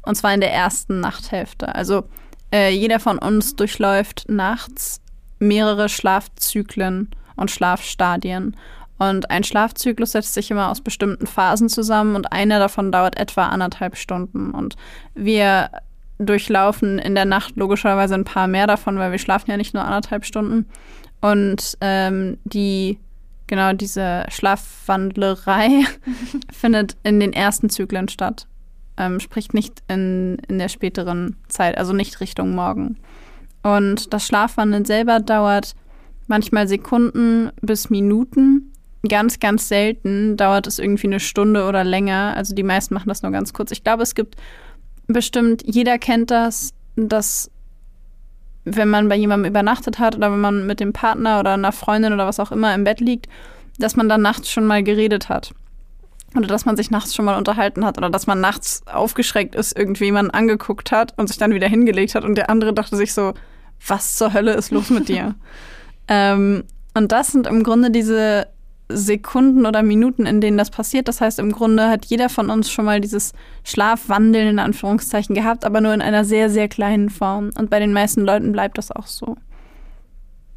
Und zwar in der ersten Nachthälfte. Also äh, jeder von uns durchläuft nachts mehrere Schlafzyklen und Schlafstadien. Und ein Schlafzyklus setzt sich immer aus bestimmten Phasen zusammen und eine davon dauert etwa anderthalb Stunden. Und wir durchlaufen in der Nacht logischerweise ein paar mehr davon, weil wir schlafen ja nicht nur anderthalb Stunden. Und ähm, die, genau diese Schlafwandlerei findet in den ersten Zyklen statt. Ähm, sprich nicht in, in der späteren Zeit, also nicht Richtung Morgen. Und das Schlafwandeln selber dauert manchmal Sekunden bis Minuten ganz, ganz selten dauert es irgendwie eine Stunde oder länger. Also die meisten machen das nur ganz kurz. Ich glaube, es gibt bestimmt, jeder kennt das, dass wenn man bei jemandem übernachtet hat oder wenn man mit dem Partner oder einer Freundin oder was auch immer im Bett liegt, dass man dann nachts schon mal geredet hat. Oder dass man sich nachts schon mal unterhalten hat oder dass man nachts aufgeschreckt ist, irgendjemanden angeguckt hat und sich dann wieder hingelegt hat und der andere dachte sich so, was zur Hölle ist los mit dir? ähm, und das sind im Grunde diese Sekunden oder Minuten, in denen das passiert. Das heißt, im Grunde hat jeder von uns schon mal dieses Schlafwandeln in Anführungszeichen gehabt, aber nur in einer sehr, sehr kleinen Form. Und bei den meisten Leuten bleibt das auch so.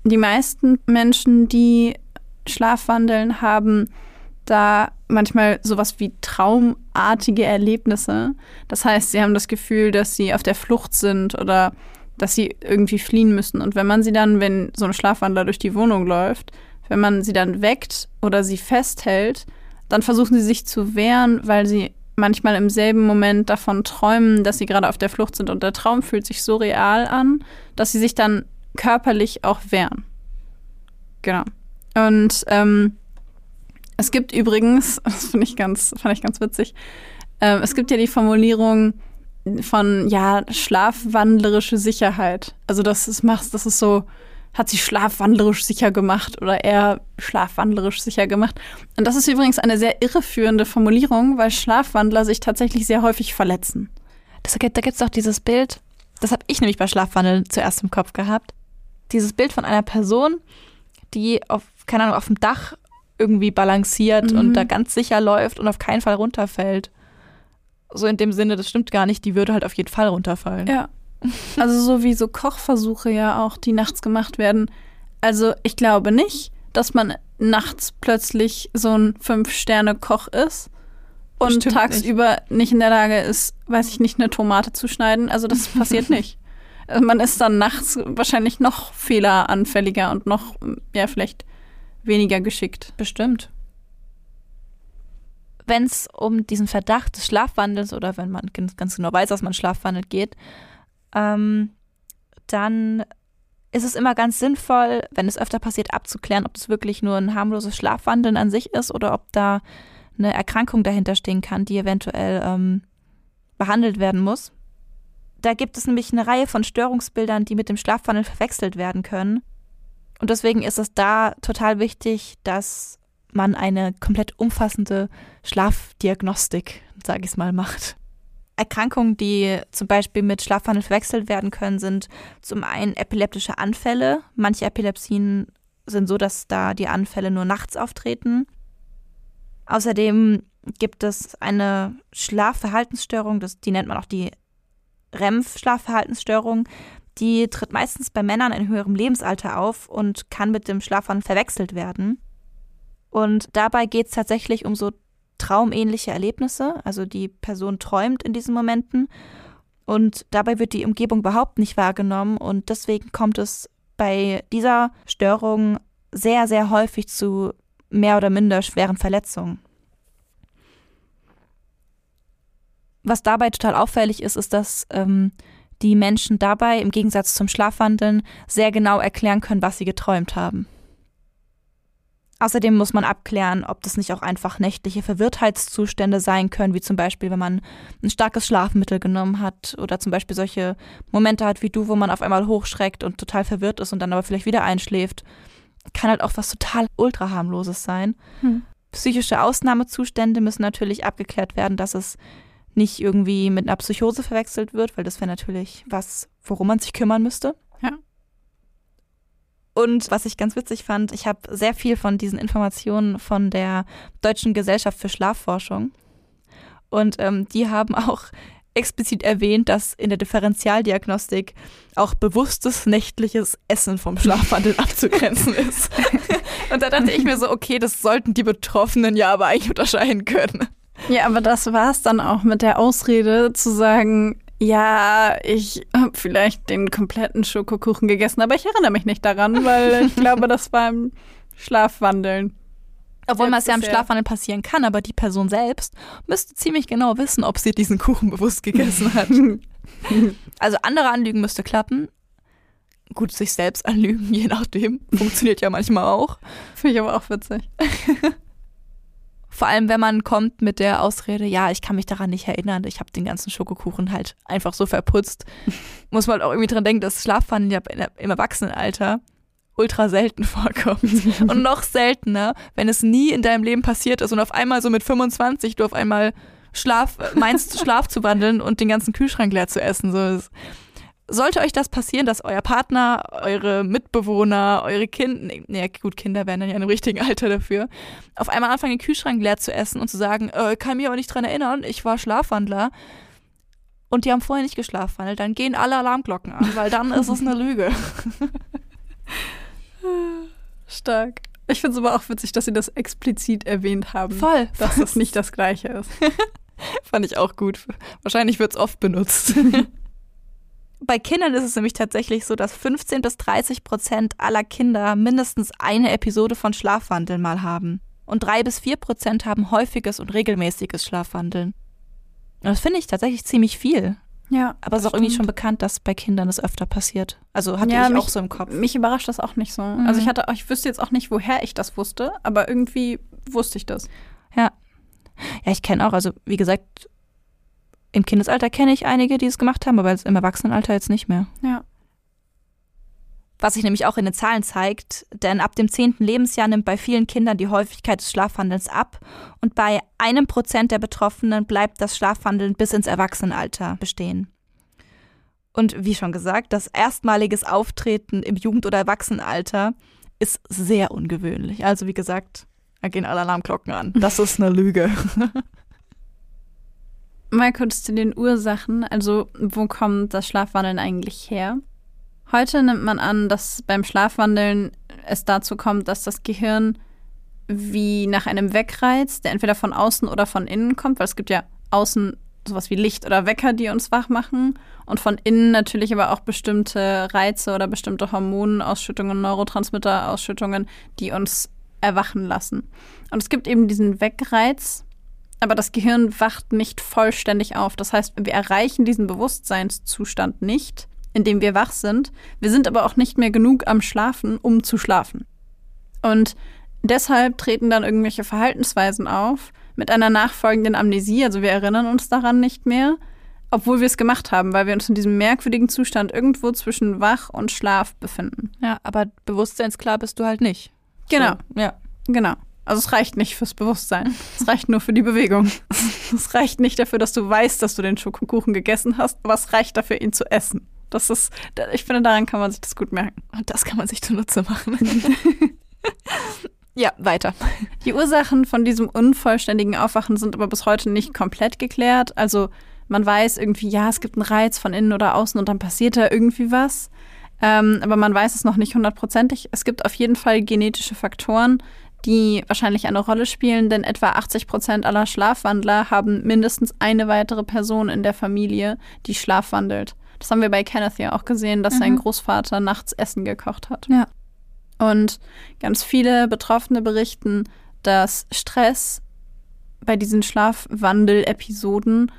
Die meisten Menschen, die Schlafwandeln haben, da manchmal sowas wie traumartige Erlebnisse. Das heißt, sie haben das Gefühl, dass sie auf der Flucht sind oder dass sie irgendwie fliehen müssen. Und wenn man sie dann, wenn so ein Schlafwandler durch die Wohnung läuft, wenn man sie dann weckt oder sie festhält, dann versuchen sie sich zu wehren, weil sie manchmal im selben Moment davon träumen, dass sie gerade auf der Flucht sind. Und der Traum fühlt sich so real an, dass sie sich dann körperlich auch wehren. Genau. Und ähm, es gibt übrigens, das finde ich ganz, fand ich ganz witzig, äh, es gibt ja die Formulierung von ja schlafwandlerische Sicherheit. Also das ist das ist so hat sie schlafwandlerisch sicher gemacht oder eher schlafwandlerisch sicher gemacht. Und das ist übrigens eine sehr irreführende Formulierung, weil Schlafwandler sich tatsächlich sehr häufig verletzen. Das, da gibt es doch dieses Bild, das habe ich nämlich bei Schlafwandeln zuerst im Kopf gehabt. Dieses Bild von einer Person, die auf, keine Ahnung, auf dem Dach irgendwie balanciert Mhm. und da ganz sicher läuft und auf keinen Fall runterfällt. So in dem Sinne, das stimmt gar nicht, die würde halt auf jeden Fall runterfallen. Ja. Also so wie so Kochversuche ja auch, die nachts gemacht werden. Also ich glaube nicht, dass man nachts plötzlich so ein Fünf-Sterne-Koch ist und Bestimmt tagsüber nicht. in der Lage ist, weiß ich nicht, eine Tomate zu schneiden. Also das passiert nicht. Also man ist dann nachts wahrscheinlich noch fehleranfälliger und noch, ja, vielleicht weniger geschickt. Bestimmt. Wenn es um diesen Verdacht des Schlafwandels oder wenn man ganz ganz genau weiß, dass man schlafwandelt geht, ähm, dann ist es immer ganz sinnvoll, wenn es öfter passiert, abzuklären, ob es wirklich nur ein harmloses Schlafwandeln an sich ist oder ob da eine Erkrankung dahinter stehen kann, die eventuell ähm, behandelt werden muss. Da gibt es nämlich eine Reihe von Störungsbildern, die mit dem Schlafwandel verwechselt werden können. Und deswegen ist es da total wichtig, dass man eine komplett umfassende Schlafdiagnostik, sage ich es mal, macht. Erkrankungen, die zum Beispiel mit Schlafwandel verwechselt werden können, sind zum einen epileptische Anfälle. Manche Epilepsien sind so, dass da die Anfälle nur nachts auftreten. Außerdem gibt es eine Schlafverhaltensstörung, das, die nennt man auch die REM-Schlafverhaltensstörung. Die tritt meistens bei Männern in höherem Lebensalter auf und kann mit dem Schlafwandel verwechselt werden. Und dabei geht es tatsächlich um so traumähnliche Erlebnisse. Also die Person träumt in diesen Momenten und dabei wird die Umgebung überhaupt nicht wahrgenommen und deswegen kommt es bei dieser Störung sehr, sehr häufig zu mehr oder minder schweren Verletzungen. Was dabei total auffällig ist, ist, dass ähm, die Menschen dabei im Gegensatz zum Schlafwandeln sehr genau erklären können, was sie geträumt haben. Außerdem muss man abklären, ob das nicht auch einfach nächtliche Verwirrtheitszustände sein können, wie zum Beispiel, wenn man ein starkes Schlafmittel genommen hat oder zum Beispiel solche Momente hat wie du, wo man auf einmal hochschreckt und total verwirrt ist und dann aber vielleicht wieder einschläft. Kann halt auch was total ultra harmloses sein. Hm. Psychische Ausnahmezustände müssen natürlich abgeklärt werden, dass es nicht irgendwie mit einer Psychose verwechselt wird, weil das wäre natürlich was, worum man sich kümmern müsste. Und was ich ganz witzig fand, ich habe sehr viel von diesen Informationen von der Deutschen Gesellschaft für Schlafforschung. Und ähm, die haben auch explizit erwähnt, dass in der Differentialdiagnostik auch bewusstes nächtliches Essen vom Schlafwandel abzugrenzen ist. Und da dachte ich mir so, okay, das sollten die Betroffenen ja aber eigentlich unterscheiden können. Ja, aber das war es dann auch mit der Ausrede zu sagen, ja, ich habe vielleicht den kompletten Schokokuchen gegessen, aber ich erinnere mich nicht daran, weil ich glaube, das war im Schlafwandeln. Obwohl man es ja im Schlafwandel passieren kann, aber die Person selbst müsste ziemlich genau wissen, ob sie diesen Kuchen bewusst gegessen hat. Also andere anlügen müsste klappen. Gut, sich selbst anlügen, je nachdem. Funktioniert ja manchmal auch. Finde ich aber auch witzig. Vor allem, wenn man kommt mit der Ausrede, ja, ich kann mich daran nicht erinnern, ich habe den ganzen Schokokuchen halt einfach so verputzt. Muss man halt auch irgendwie dran denken, dass Schlafwandel ja im Erwachsenenalter ultra selten vorkommt. Und noch seltener, wenn es nie in deinem Leben passiert ist und auf einmal so mit 25 du auf einmal Schlaf, meinst, Schlaf zu wandeln und den ganzen Kühlschrank leer zu essen. So ist. Sollte euch das passieren, dass euer Partner, eure Mitbewohner, eure Kinder, nee, gut, Kinder wären dann ja im richtigen Alter dafür, auf einmal anfangen, den Kühlschrank leer zu essen und zu sagen, äh, kann mich aber nicht dran erinnern, ich war Schlafwandler und die haben vorher nicht geschlafwandelt, dann gehen alle Alarmglocken an, weil dann ist es eine Lüge. Stark. Ich finde es aber auch witzig, dass sie das explizit erwähnt haben. Voll. Dass das nicht das Gleiche ist. Fand ich auch gut. Wahrscheinlich wird es oft benutzt. Bei Kindern ist es nämlich tatsächlich so, dass 15 bis 30 Prozent aller Kinder mindestens eine Episode von Schlafwandeln mal haben. Und drei bis vier Prozent haben häufiges und regelmäßiges Schlafwandeln. Und das finde ich tatsächlich ziemlich viel. Ja. Aber es ist auch irgendwie schon bekannt, dass bei Kindern das öfter passiert. Also hatte Ja, ich mich- auch so im Kopf. Mich überrascht das auch nicht so. Mhm. Also ich hatte, ich wüsste jetzt auch nicht, woher ich das wusste, aber irgendwie wusste ich das. Ja, ich kenne auch, also wie gesagt, im Kindesalter kenne ich einige, die es gemacht haben, aber im Erwachsenenalter jetzt nicht mehr. Ja. Was sich nämlich auch in den Zahlen zeigt, denn ab dem zehnten Lebensjahr nimmt bei vielen Kindern die Häufigkeit des Schlafwandelns ab und bei einem Prozent der Betroffenen bleibt das Schlafwandeln bis ins Erwachsenenalter bestehen. Und wie schon gesagt, das erstmaliges Auftreten im Jugend- oder Erwachsenenalter ist sehr ungewöhnlich. Also wie gesagt, Da gehen alle Alarmglocken an. Das ist eine Lüge. Mal kurz zu den Ursachen. Also, wo kommt das Schlafwandeln eigentlich her? Heute nimmt man an, dass beim Schlafwandeln es dazu kommt, dass das Gehirn wie nach einem Wegreiz, der entweder von außen oder von innen kommt, weil es gibt ja außen sowas wie Licht oder Wecker, die uns wach machen und von innen natürlich aber auch bestimmte Reize oder bestimmte Hormonenausschüttungen, Neurotransmitterausschüttungen, die uns erwachen lassen. Und es gibt eben diesen Wegreiz, aber das Gehirn wacht nicht vollständig auf. Das heißt, wir erreichen diesen Bewusstseinszustand nicht, in dem wir wach sind. Wir sind aber auch nicht mehr genug am Schlafen, um zu schlafen. Und deshalb treten dann irgendwelche Verhaltensweisen auf mit einer nachfolgenden Amnesie. Also wir erinnern uns daran nicht mehr, obwohl wir es gemacht haben, weil wir uns in diesem merkwürdigen Zustand irgendwo zwischen Wach und Schlaf befinden. Ja, aber bewusstseinsklar bist du halt nicht. Genau. So, ja. Genau. Also es reicht nicht fürs Bewusstsein. Es reicht nur für die Bewegung. Es reicht nicht dafür, dass du weißt, dass du den Schokokuchen gegessen hast, aber es reicht dafür, ihn zu essen. Das ist, ich finde, daran kann man sich das gut merken. Und das kann man sich zunutze machen. ja, weiter. Die Ursachen von diesem unvollständigen Aufwachen sind aber bis heute nicht komplett geklärt. Also man weiß irgendwie, ja, es gibt einen Reiz von innen oder außen und dann passiert da irgendwie was. Ähm, aber man weiß es noch nicht hundertprozentig. Es gibt auf jeden Fall genetische Faktoren, die wahrscheinlich eine Rolle spielen, denn etwa 80 Prozent aller Schlafwandler haben mindestens eine weitere Person in der Familie, die schlafwandelt. Das haben wir bei Kenneth ja auch gesehen, dass mhm. sein Großvater nachts Essen gekocht hat. Ja. Und ganz viele Betroffene berichten, dass Stress bei diesen Schlafwandel-Episoden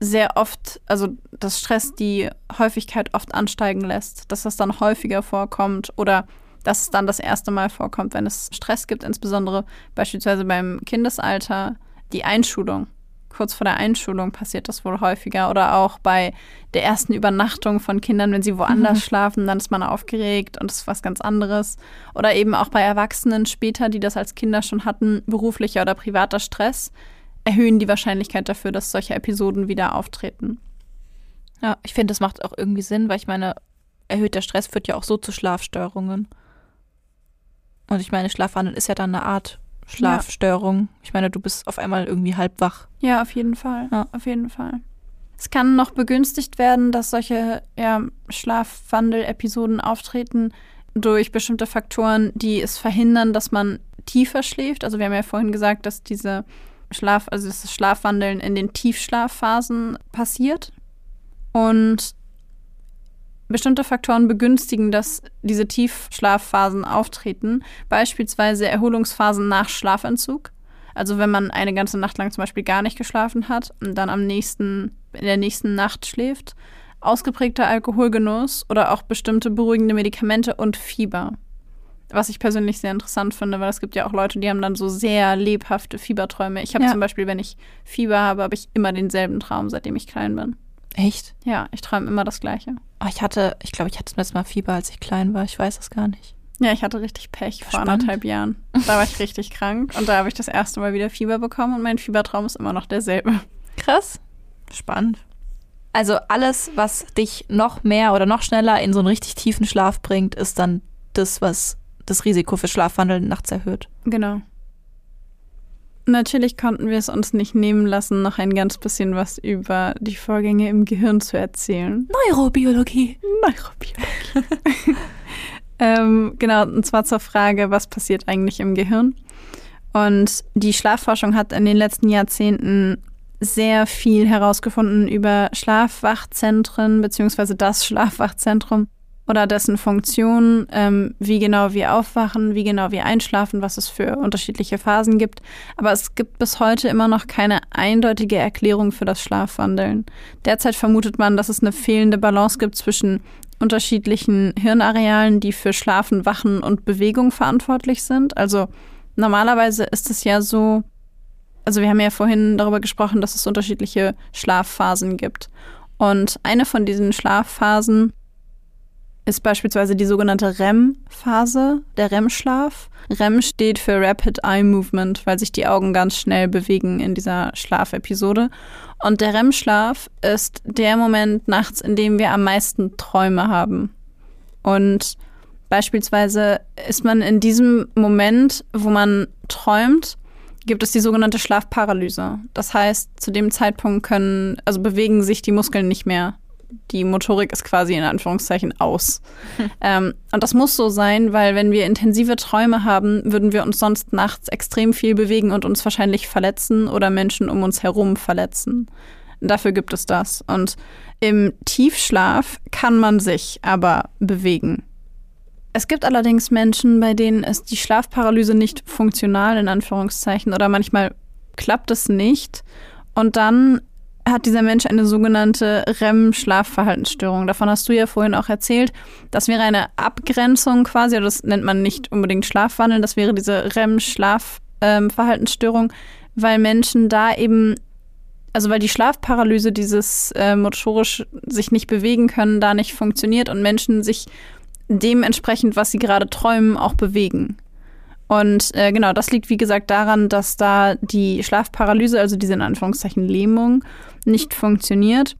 sehr oft, also dass Stress die Häufigkeit oft ansteigen lässt, dass das dann häufiger vorkommt oder dass es dann das erste Mal vorkommt, wenn es Stress gibt, insbesondere beispielsweise beim Kindesalter, die Einschulung. Kurz vor der Einschulung passiert das wohl häufiger oder auch bei der ersten Übernachtung von Kindern, wenn sie woanders mhm. schlafen, dann ist man aufgeregt und es ist was ganz anderes. Oder eben auch bei Erwachsenen später, die das als Kinder schon hatten, beruflicher oder privater Stress erhöhen die Wahrscheinlichkeit dafür, dass solche Episoden wieder auftreten. Ja, ich finde, das macht auch irgendwie Sinn, weil ich meine, erhöhter Stress führt ja auch so zu Schlafstörungen. Und ich meine, Schlafwandel ist ja dann eine Art Schlafstörung. Ja. Ich meine, du bist auf einmal irgendwie halb wach. Ja, auf jeden Fall. Ja. Auf jeden Fall. Es kann noch begünstigt werden, dass solche ja, Schlafwandel-Episoden auftreten durch bestimmte Faktoren, die es verhindern, dass man tiefer schläft. Also wir haben ja vorhin gesagt, dass diese Schlaf, also das Schlafwandeln in den Tiefschlafphasen passiert. Und bestimmte Faktoren begünstigen, dass diese Tiefschlafphasen auftreten. Beispielsweise Erholungsphasen nach Schlafentzug. Also wenn man eine ganze Nacht lang zum Beispiel gar nicht geschlafen hat und dann am nächsten, in der nächsten Nacht schläft. Ausgeprägter Alkoholgenuss oder auch bestimmte beruhigende Medikamente und Fieber. Was ich persönlich sehr interessant finde, weil es gibt ja auch Leute, die haben dann so sehr lebhafte Fieberträume. Ich habe ja. zum Beispiel, wenn ich Fieber habe, habe ich immer denselben Traum, seitdem ich klein bin. Echt? Ja, ich träume immer das Gleiche. Oh, ich hatte, ich glaube, ich hatte das letzte Mal Fieber, als ich klein war. Ich weiß das gar nicht. Ja, ich hatte richtig Pech vor Spannend. anderthalb Jahren. Da war ich richtig krank und da habe ich das erste Mal wieder Fieber bekommen und mein Fiebertraum ist immer noch derselbe. Krass. Spannend. Also alles, was dich noch mehr oder noch schneller in so einen richtig tiefen Schlaf bringt, ist dann das, was das Risiko für Schlafwandeln nachts erhöht. Genau. Natürlich konnten wir es uns nicht nehmen lassen, noch ein ganz bisschen was über die Vorgänge im Gehirn zu erzählen. Neurobiologie. Neurobiologie. ähm, genau, und zwar zur Frage, was passiert eigentlich im Gehirn? Und die Schlafforschung hat in den letzten Jahrzehnten sehr viel herausgefunden über Schlafwachzentren beziehungsweise das Schlafwachzentrum oder dessen Funktion, ähm, wie genau wir aufwachen, wie genau wir einschlafen, was es für unterschiedliche Phasen gibt. Aber es gibt bis heute immer noch keine eindeutige Erklärung für das Schlafwandeln. Derzeit vermutet man, dass es eine fehlende Balance gibt zwischen unterschiedlichen Hirnarealen, die für Schlafen, Wachen und Bewegung verantwortlich sind. Also normalerweise ist es ja so, also wir haben ja vorhin darüber gesprochen, dass es unterschiedliche Schlafphasen gibt. Und eine von diesen Schlafphasen ist beispielsweise die sogenannte REM-Phase, der REM-Schlaf. REM steht für Rapid Eye Movement, weil sich die Augen ganz schnell bewegen in dieser Schlafepisode. Und der REM-Schlaf ist der Moment nachts, in dem wir am meisten Träume haben. Und Beispielsweise ist man in diesem Moment, wo man träumt, gibt es die sogenannte Schlafparalyse. Das heißt, zu dem Zeitpunkt können, also bewegen sich die Muskeln nicht mehr. Die Motorik ist quasi in Anführungszeichen aus. Hm. Ähm, und das muss so sein, weil wenn wir intensive Träume haben, würden wir uns sonst nachts extrem viel bewegen und uns wahrscheinlich verletzen oder Menschen um uns herum verletzen. Dafür gibt es das. Und im Tiefschlaf kann man sich aber bewegen. Es gibt allerdings Menschen, bei denen ist die Schlafparalyse nicht funktional, in Anführungszeichen, oder manchmal klappt es nicht. Und dann hat dieser Mensch eine sogenannte REM-Schlafverhaltensstörung. Davon hast du ja vorhin auch erzählt. Das wäre eine Abgrenzung quasi, das nennt man nicht unbedingt Schlafwandeln, das wäre diese REM-Schlafverhaltensstörung, weil Menschen da eben, also weil die Schlafparalyse, dieses äh, motorisch sich nicht bewegen können, da nicht funktioniert und Menschen sich dementsprechend, was sie gerade träumen, auch bewegen. Und äh, genau, das liegt wie gesagt daran, dass da die Schlafparalyse, also diese in Anführungszeichen Lähmung, nicht funktioniert.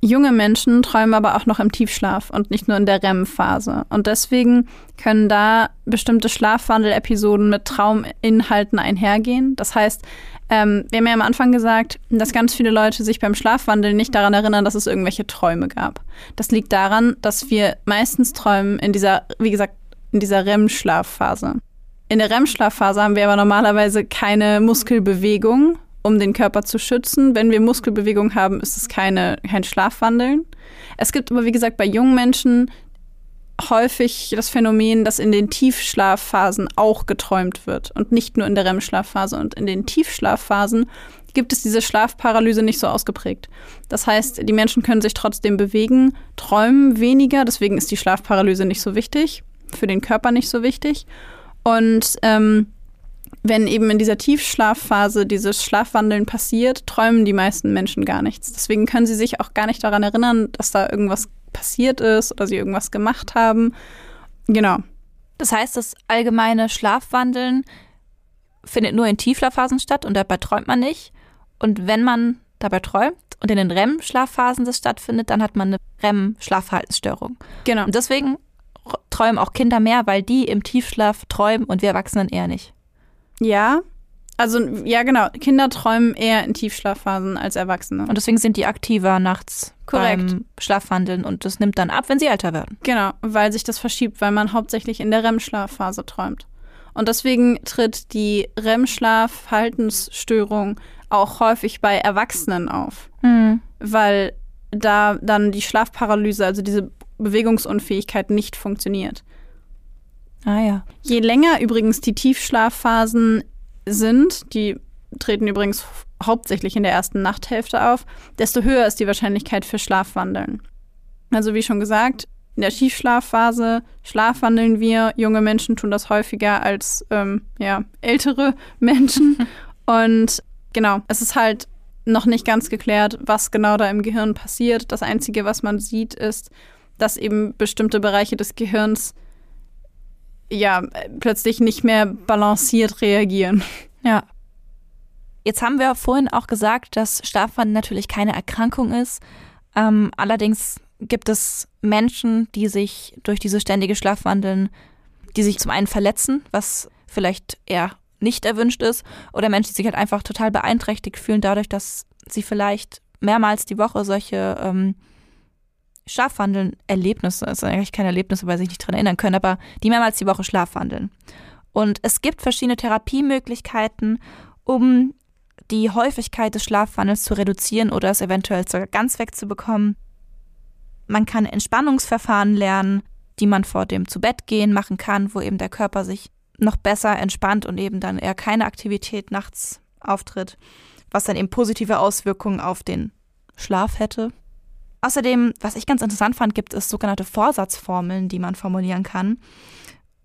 Junge Menschen träumen aber auch noch im Tiefschlaf und nicht nur in der REM-Phase. Und deswegen können da bestimmte Schlafwandel-Episoden mit Trauminhalten einhergehen. Das heißt, ähm, wir haben ja am Anfang gesagt, dass ganz viele Leute sich beim Schlafwandeln nicht daran erinnern, dass es irgendwelche Träume gab. Das liegt daran, dass wir meistens träumen in dieser, wie gesagt, in dieser REM-Schlafphase. In der REM-Schlafphase haben wir aber normalerweise keine Muskelbewegung, um den Körper zu schützen. Wenn wir Muskelbewegung haben, ist es keine, kein Schlafwandeln. Es gibt aber, wie gesagt, bei jungen Menschen häufig das Phänomen, dass in den Tiefschlafphasen auch geträumt wird und nicht nur in der REM-Schlafphase. Und in den Tiefschlafphasen gibt es diese Schlafparalyse nicht so ausgeprägt. Das heißt, die Menschen können sich trotzdem bewegen, träumen weniger, deswegen ist die Schlafparalyse nicht so wichtig, für den Körper nicht so wichtig. Und ähm, wenn eben in dieser Tiefschlafphase dieses Schlafwandeln passiert, träumen die meisten Menschen gar nichts. Deswegen können sie sich auch gar nicht daran erinnern, dass da irgendwas passiert ist oder sie irgendwas gemacht haben. Genau. Das heißt, das allgemeine Schlafwandeln findet nur in Tiefschlafphasen statt und dabei träumt man nicht. Und wenn man dabei träumt und in den REM-Schlafphasen das stattfindet, dann hat man eine REM-Schlafverhaltensstörung. Genau. Und deswegen träumen auch Kinder mehr, weil die im Tiefschlaf träumen und wir Erwachsenen eher nicht. Ja, also ja, genau. Kinder träumen eher in Tiefschlafphasen als Erwachsene. Und deswegen sind die aktiver nachts Korrekt. beim Schlafwandeln und das nimmt dann ab, wenn sie älter werden. Genau, weil sich das verschiebt, weil man hauptsächlich in der REM-Schlafphase träumt. Und deswegen tritt die REM-Schlaf-Verhaltensstörung auch häufig bei Erwachsenen auf. Mhm. Weil da dann die Schlafparalyse, also diese Bewegungsunfähigkeit nicht funktioniert. Ah ja. Je länger übrigens die Tiefschlafphasen sind, die treten übrigens hauptsächlich in der ersten Nachthälfte auf, desto höher ist die Wahrscheinlichkeit für Schlafwandeln. Also wie schon gesagt, in der Tiefschlafphase schlafwandeln wir. Junge Menschen tun das häufiger als ähm, ja, ältere Menschen. Und genau, es ist halt noch nicht ganz geklärt, was genau da im Gehirn passiert. Das Einzige, was man sieht, ist, dass eben bestimmte Bereiche des Gehirns ja plötzlich nicht mehr balanciert reagieren. Ja. Jetzt haben wir vorhin auch gesagt, dass Schlafwandeln natürlich keine Erkrankung ist. Ähm, allerdings gibt es Menschen, die sich durch dieses ständige Schlafwandeln, die sich zum einen verletzen, was vielleicht eher nicht erwünscht ist, oder Menschen, die sich halt einfach total beeinträchtigt fühlen dadurch, dass sie vielleicht mehrmals die Woche solche ähm, Schlafwandeln Erlebnisse, ist eigentlich kein Erlebnis, weil sie sich nicht dran erinnern können, aber die mehrmals die Woche schlafwandeln. Und es gibt verschiedene Therapiemöglichkeiten, um die Häufigkeit des Schlafwandels zu reduzieren oder es eventuell sogar ganz wegzubekommen. Man kann Entspannungsverfahren lernen, die man vor dem Zubettgehen machen kann, wo eben der Körper sich noch besser entspannt und eben dann eher keine Aktivität nachts auftritt, was dann eben positive Auswirkungen auf den Schlaf hätte. Außerdem, was ich ganz interessant fand, gibt es sogenannte Vorsatzformeln, die man formulieren kann.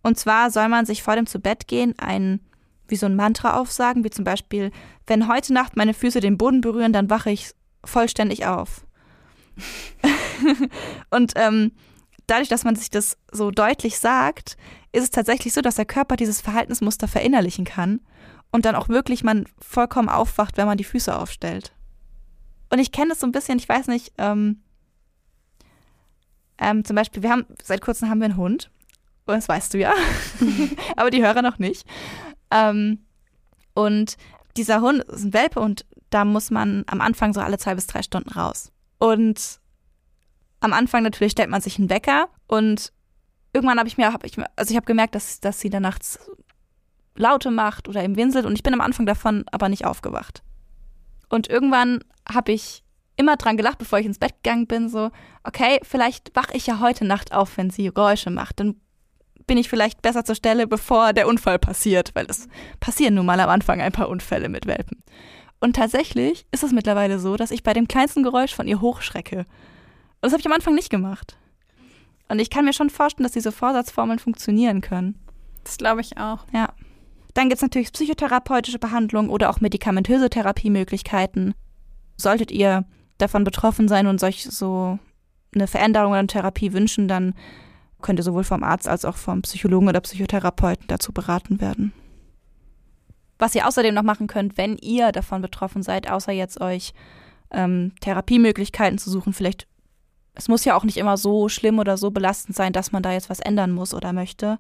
Und zwar soll man sich vor dem Zubettgehen ein wie so ein Mantra aufsagen, wie zum Beispiel, wenn heute Nacht meine Füße den Boden berühren, dann wache ich vollständig auf. und ähm, dadurch, dass man sich das so deutlich sagt, ist es tatsächlich so, dass der Körper dieses Verhaltensmuster verinnerlichen kann und dann auch wirklich man vollkommen aufwacht, wenn man die Füße aufstellt. Und ich kenne das so ein bisschen, ich weiß nicht, ähm, ähm, zum Beispiel, wir haben, seit kurzem haben wir einen Hund. das weißt du ja, aber die Hörer noch nicht. Ähm, und dieser Hund ist ein Welpe und da muss man am Anfang so alle zwei bis drei Stunden raus. Und am Anfang natürlich stellt man sich einen Wecker und irgendwann habe ich mir, hab ich, also ich habe gemerkt, dass, dass sie da nachts Laute macht oder im winselt und ich bin am Anfang davon aber nicht aufgewacht. Und irgendwann habe ich immer dran gelacht, bevor ich ins Bett gegangen bin, so, okay, vielleicht wache ich ja heute Nacht auf, wenn sie Geräusche macht. Dann bin ich vielleicht besser zur Stelle, bevor der Unfall passiert, weil es passieren nun mal am Anfang ein paar Unfälle mit Welpen. Und tatsächlich ist es mittlerweile so, dass ich bei dem kleinsten Geräusch von ihr hochschrecke. Und das habe ich am Anfang nicht gemacht. Und ich kann mir schon vorstellen, dass diese Vorsatzformeln funktionieren können. Das glaube ich auch. Ja. Dann gibt es natürlich psychotherapeutische Behandlung oder auch medikamentöse Therapiemöglichkeiten. Solltet ihr davon betroffen sein und solch so eine Veränderung der Therapie wünschen, dann könnt ihr sowohl vom Arzt als auch vom Psychologen oder Psychotherapeuten dazu beraten werden. Was ihr außerdem noch machen könnt, wenn ihr davon betroffen seid, außer jetzt euch ähm, Therapiemöglichkeiten zu suchen, vielleicht, es muss ja auch nicht immer so schlimm oder so belastend sein, dass man da jetzt was ändern muss oder möchte.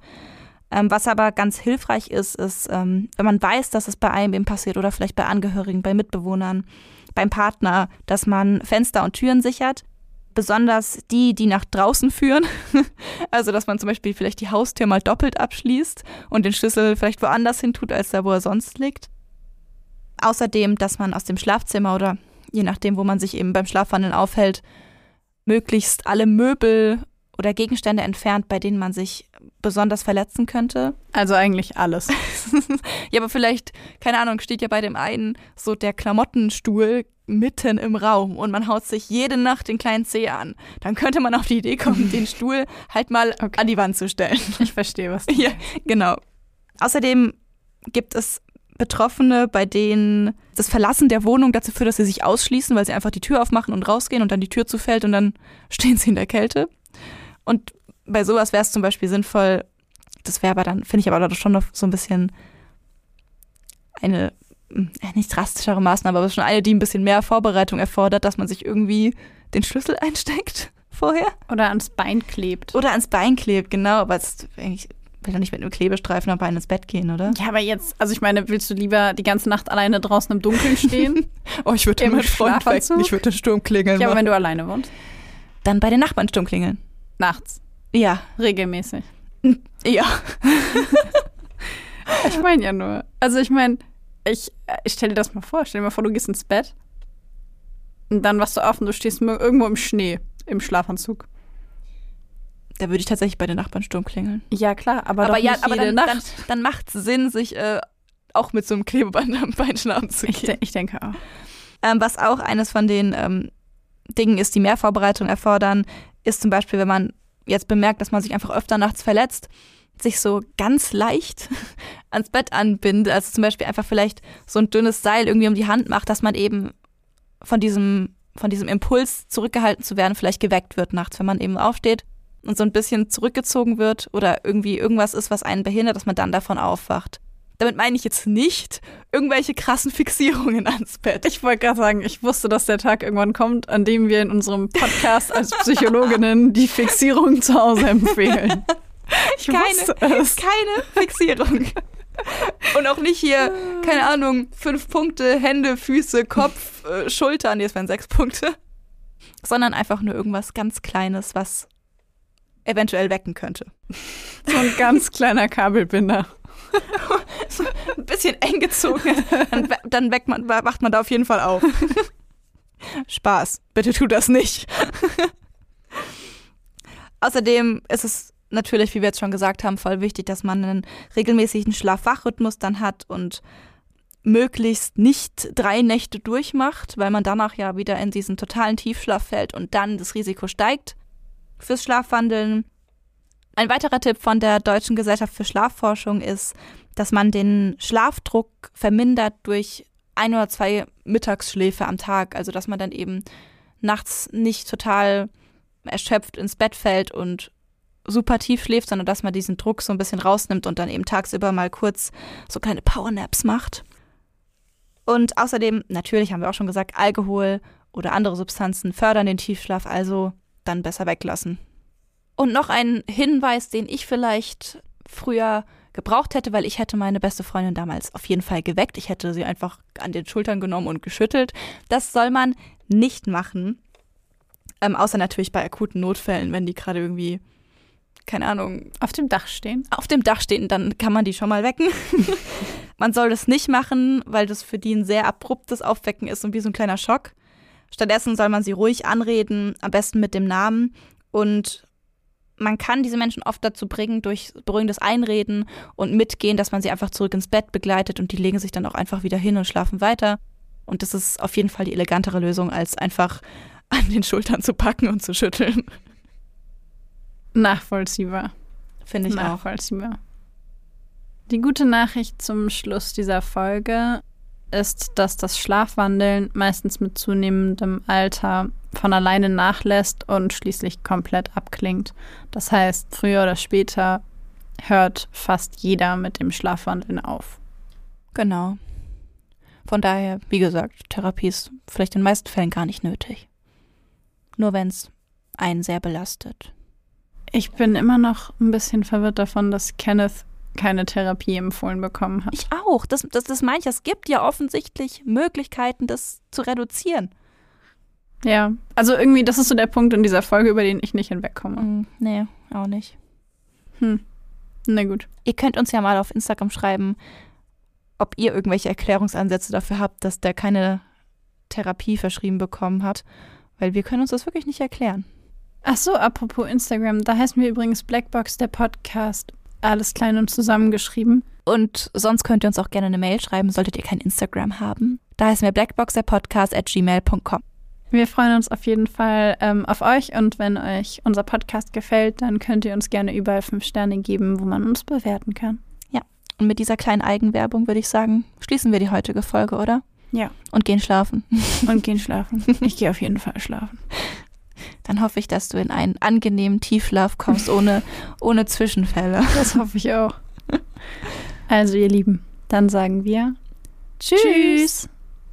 Ähm, was aber ganz hilfreich ist, ist, ähm, wenn man weiß, dass es bei einem eben passiert oder vielleicht bei Angehörigen, bei Mitbewohnern, beim Partner, dass man Fenster und Türen sichert. Besonders die, die nach draußen führen. also, dass man zum Beispiel vielleicht die Haustür mal doppelt abschließt und den Schlüssel vielleicht woanders hin tut, als da, wo er sonst liegt. Außerdem, dass man aus dem Schlafzimmer oder je nachdem, wo man sich eben beim Schlafwandeln aufhält, möglichst alle Möbel oder Gegenstände entfernt, bei denen man sich besonders verletzen könnte. Also eigentlich alles. ja, aber vielleicht, keine Ahnung, steht ja bei dem einen so der Klamottenstuhl mitten im Raum und man haut sich jede Nacht den kleinen Zeh an. Dann könnte man auf die Idee kommen, den Stuhl halt mal okay. an die Wand zu stellen. Ich verstehe, was Ja, genau. Außerdem gibt es Betroffene, bei denen das Verlassen der Wohnung dazu führt, dass sie sich ausschließen, weil sie einfach die Tür aufmachen und rausgehen und dann die Tür zufällt und dann stehen sie in der Kälte. Und bei sowas wäre es zum Beispiel sinnvoll, das wäre aber dann, finde ich aber schon noch so ein bisschen eine, hm, nicht drastischere Maßnahme, aber schon eine, die ein bisschen mehr Vorbereitung erfordert, dass man sich irgendwie den Schlüssel einsteckt vorher. Oder ans Bein klebt. Oder ans Bein klebt, genau, aber es eigentlich will doch nicht mit einem Klebestreifen am Bein ins Bett gehen, oder? Ja, aber jetzt, also ich meine, willst du lieber die ganze Nacht alleine draußen im Dunkeln stehen? oh, ich würde mit Freund wecken, ich würde den Sturm klingeln. Ja, aber wenn du alleine wohnst? Dann bei den Nachbarn Sturm klingeln. Nachts. Ja. Regelmäßig. Ja. ich meine ja nur. Also ich meine, ich, ich stell dir das mal vor. Stell dir mal vor, du gehst ins Bett und dann wachst du auf und du stehst irgendwo im Schnee im Schlafanzug. Da würde ich tatsächlich bei den Nachbarn Sturm klingeln. Ja, klar, aber, aber ja, aber dann, dann, dann macht es Sinn, sich äh, auch mit so einem Klebeband am Bein schlafen zu gehen. Ich, de ich denke auch. Ähm, was auch eines von den ähm, Dingen ist, die mehr Vorbereitung erfordern, ist zum Beispiel, wenn man jetzt bemerkt, dass man sich einfach öfter nachts verletzt, sich so ganz leicht ans Bett anbindet. Also zum Beispiel einfach vielleicht so ein dünnes Seil irgendwie um die Hand macht, dass man eben von diesem, von diesem Impuls zurückgehalten zu werden, vielleicht geweckt wird nachts, wenn man eben aufsteht und so ein bisschen zurückgezogen wird oder irgendwie irgendwas ist, was einen behindert, dass man dann davon aufwacht. Damit meine ich jetzt nicht irgendwelche krassen Fixierungen ans Bett. Ich wollte gerade sagen, ich wusste, dass der Tag irgendwann kommt, an dem wir in unserem Podcast als Psychologinnen die Fixierung zu Hause empfehlen. Ich keine, keine Fixierung. Und auch nicht hier, keine Ahnung, fünf Punkte, Hände, Füße, Kopf, äh, Schultern, nee, es wären sechs Punkte. Sondern einfach nur irgendwas ganz Kleines, was eventuell wecken könnte. So ein ganz kleiner Kabelbinder. ein bisschen eng gezogen, dann, dann weckt man, wacht man da auf jeden Fall auf. Spaß, bitte tu das nicht. Außerdem ist es natürlich, wie wir jetzt schon gesagt haben, voll wichtig, dass man einen regelmäßigen Schlaf-Wach-Rhythmus dann hat und möglichst nicht drei Nächte durchmacht, weil man danach ja wieder in diesen totalen Tiefschlaf fällt und dann das Risiko steigt fürs Schlafwandeln. Ein weiterer Tipp von der Deutschen Gesellschaft für Schlafforschung ist, dass man den Schlafdruck vermindert durch ein oder zwei Mittagsschläfe am Tag. Also dass man dann eben nachts nicht total erschöpft ins Bett fällt und super tief schläft, sondern dass man diesen Druck so ein bisschen rausnimmt und dann eben tagsüber mal kurz so kleine Powernaps macht. Und außerdem, natürlich haben wir auch schon gesagt, Alkohol oder andere Substanzen fördern den Tiefschlaf, also dann besser weglassen. Und noch ein Hinweis, den ich vielleicht früher gebraucht hätte, weil ich hätte meine beste Freundin damals auf jeden Fall geweckt. Ich hätte sie einfach an den Schultern genommen und geschüttelt. Das soll man nicht machen. Ähm, außer natürlich bei akuten Notfällen, wenn die gerade irgendwie, keine Ahnung, Auf dem Dach stehen. auf dem Dach stehen, dann kann man die schon mal wecken. man soll das nicht machen, weil das für die ein sehr abruptes Aufwecken ist und wie so ein kleiner Schock. Stattdessen soll man sie ruhig anreden, am besten mit dem Namen. Und man kann diese Menschen oft dazu bringen, durch beruhigendes Einreden und Mitgehen, dass man sie einfach zurück ins Bett begleitet und die legen sich dann auch einfach wieder hin und schlafen weiter. Und das ist auf jeden Fall die elegantere Lösung, als einfach an den Schultern zu packen und zu schütteln. Nachvollziehbar. Finde ich auch. Nachvollziehbar. Die gute Nachricht zum Schluss dieser Folge ist, dass das Schlafwandeln meistens mit zunehmendem Alter von alleine nachlässt und schließlich komplett abklingt. Das heißt, früher oder später hört fast jeder mit dem Schlafwandeln auf. Genau. Von daher, wie gesagt, Therapie ist vielleicht in den meisten Fällen gar nicht nötig. Nur wenn es einen sehr belastet. Ich bin immer noch ein bisschen verwirrt davon, dass Kenneth keine Therapie empfohlen bekommen hat. Ich auch. Das, das, das meine ich. Es gibt ja offensichtlich Möglichkeiten, das zu reduzieren. Ja, also irgendwie, das ist so der Punkt in dieser Folge, über den ich nicht hinwegkomme. Mm, nee, auch nicht. Hm. Na gut. Ihr könnt uns ja mal auf Instagram schreiben, ob ihr irgendwelche Erklärungsansätze dafür habt, dass der keine Therapie verschrieben bekommen hat. Weil wir können uns das wirklich nicht erklären. Ach so, apropos Instagram, da heißen wir übrigens Blackbox, der Podcast. Alles klein und zusammengeschrieben. Und sonst könnt ihr uns auch gerne eine Mail schreiben, solltet ihr kein Instagram haben. Da heißen wir blackboxerpodcast at gmail.com. Wir freuen uns auf jeden Fall ähm, auf euch und wenn euch unser Podcast gefällt, dann könnt ihr uns gerne überall fünf Sterne geben, wo man uns bewerten kann. Und mit dieser kleinen Eigenwerbung würde ich sagen, schließen wir die heutige Folge, oder? Ja. Und gehen schlafen. Und gehen schlafen. Ich gehe auf jeden Fall schlafen. Dann hoffe ich, dass du in einen angenehmen Tiefschlaf kommst, ohne, ohne Zwischenfälle. Das hoffe ich auch. Also, ihr Lieben, dann sagen wir Tschüss.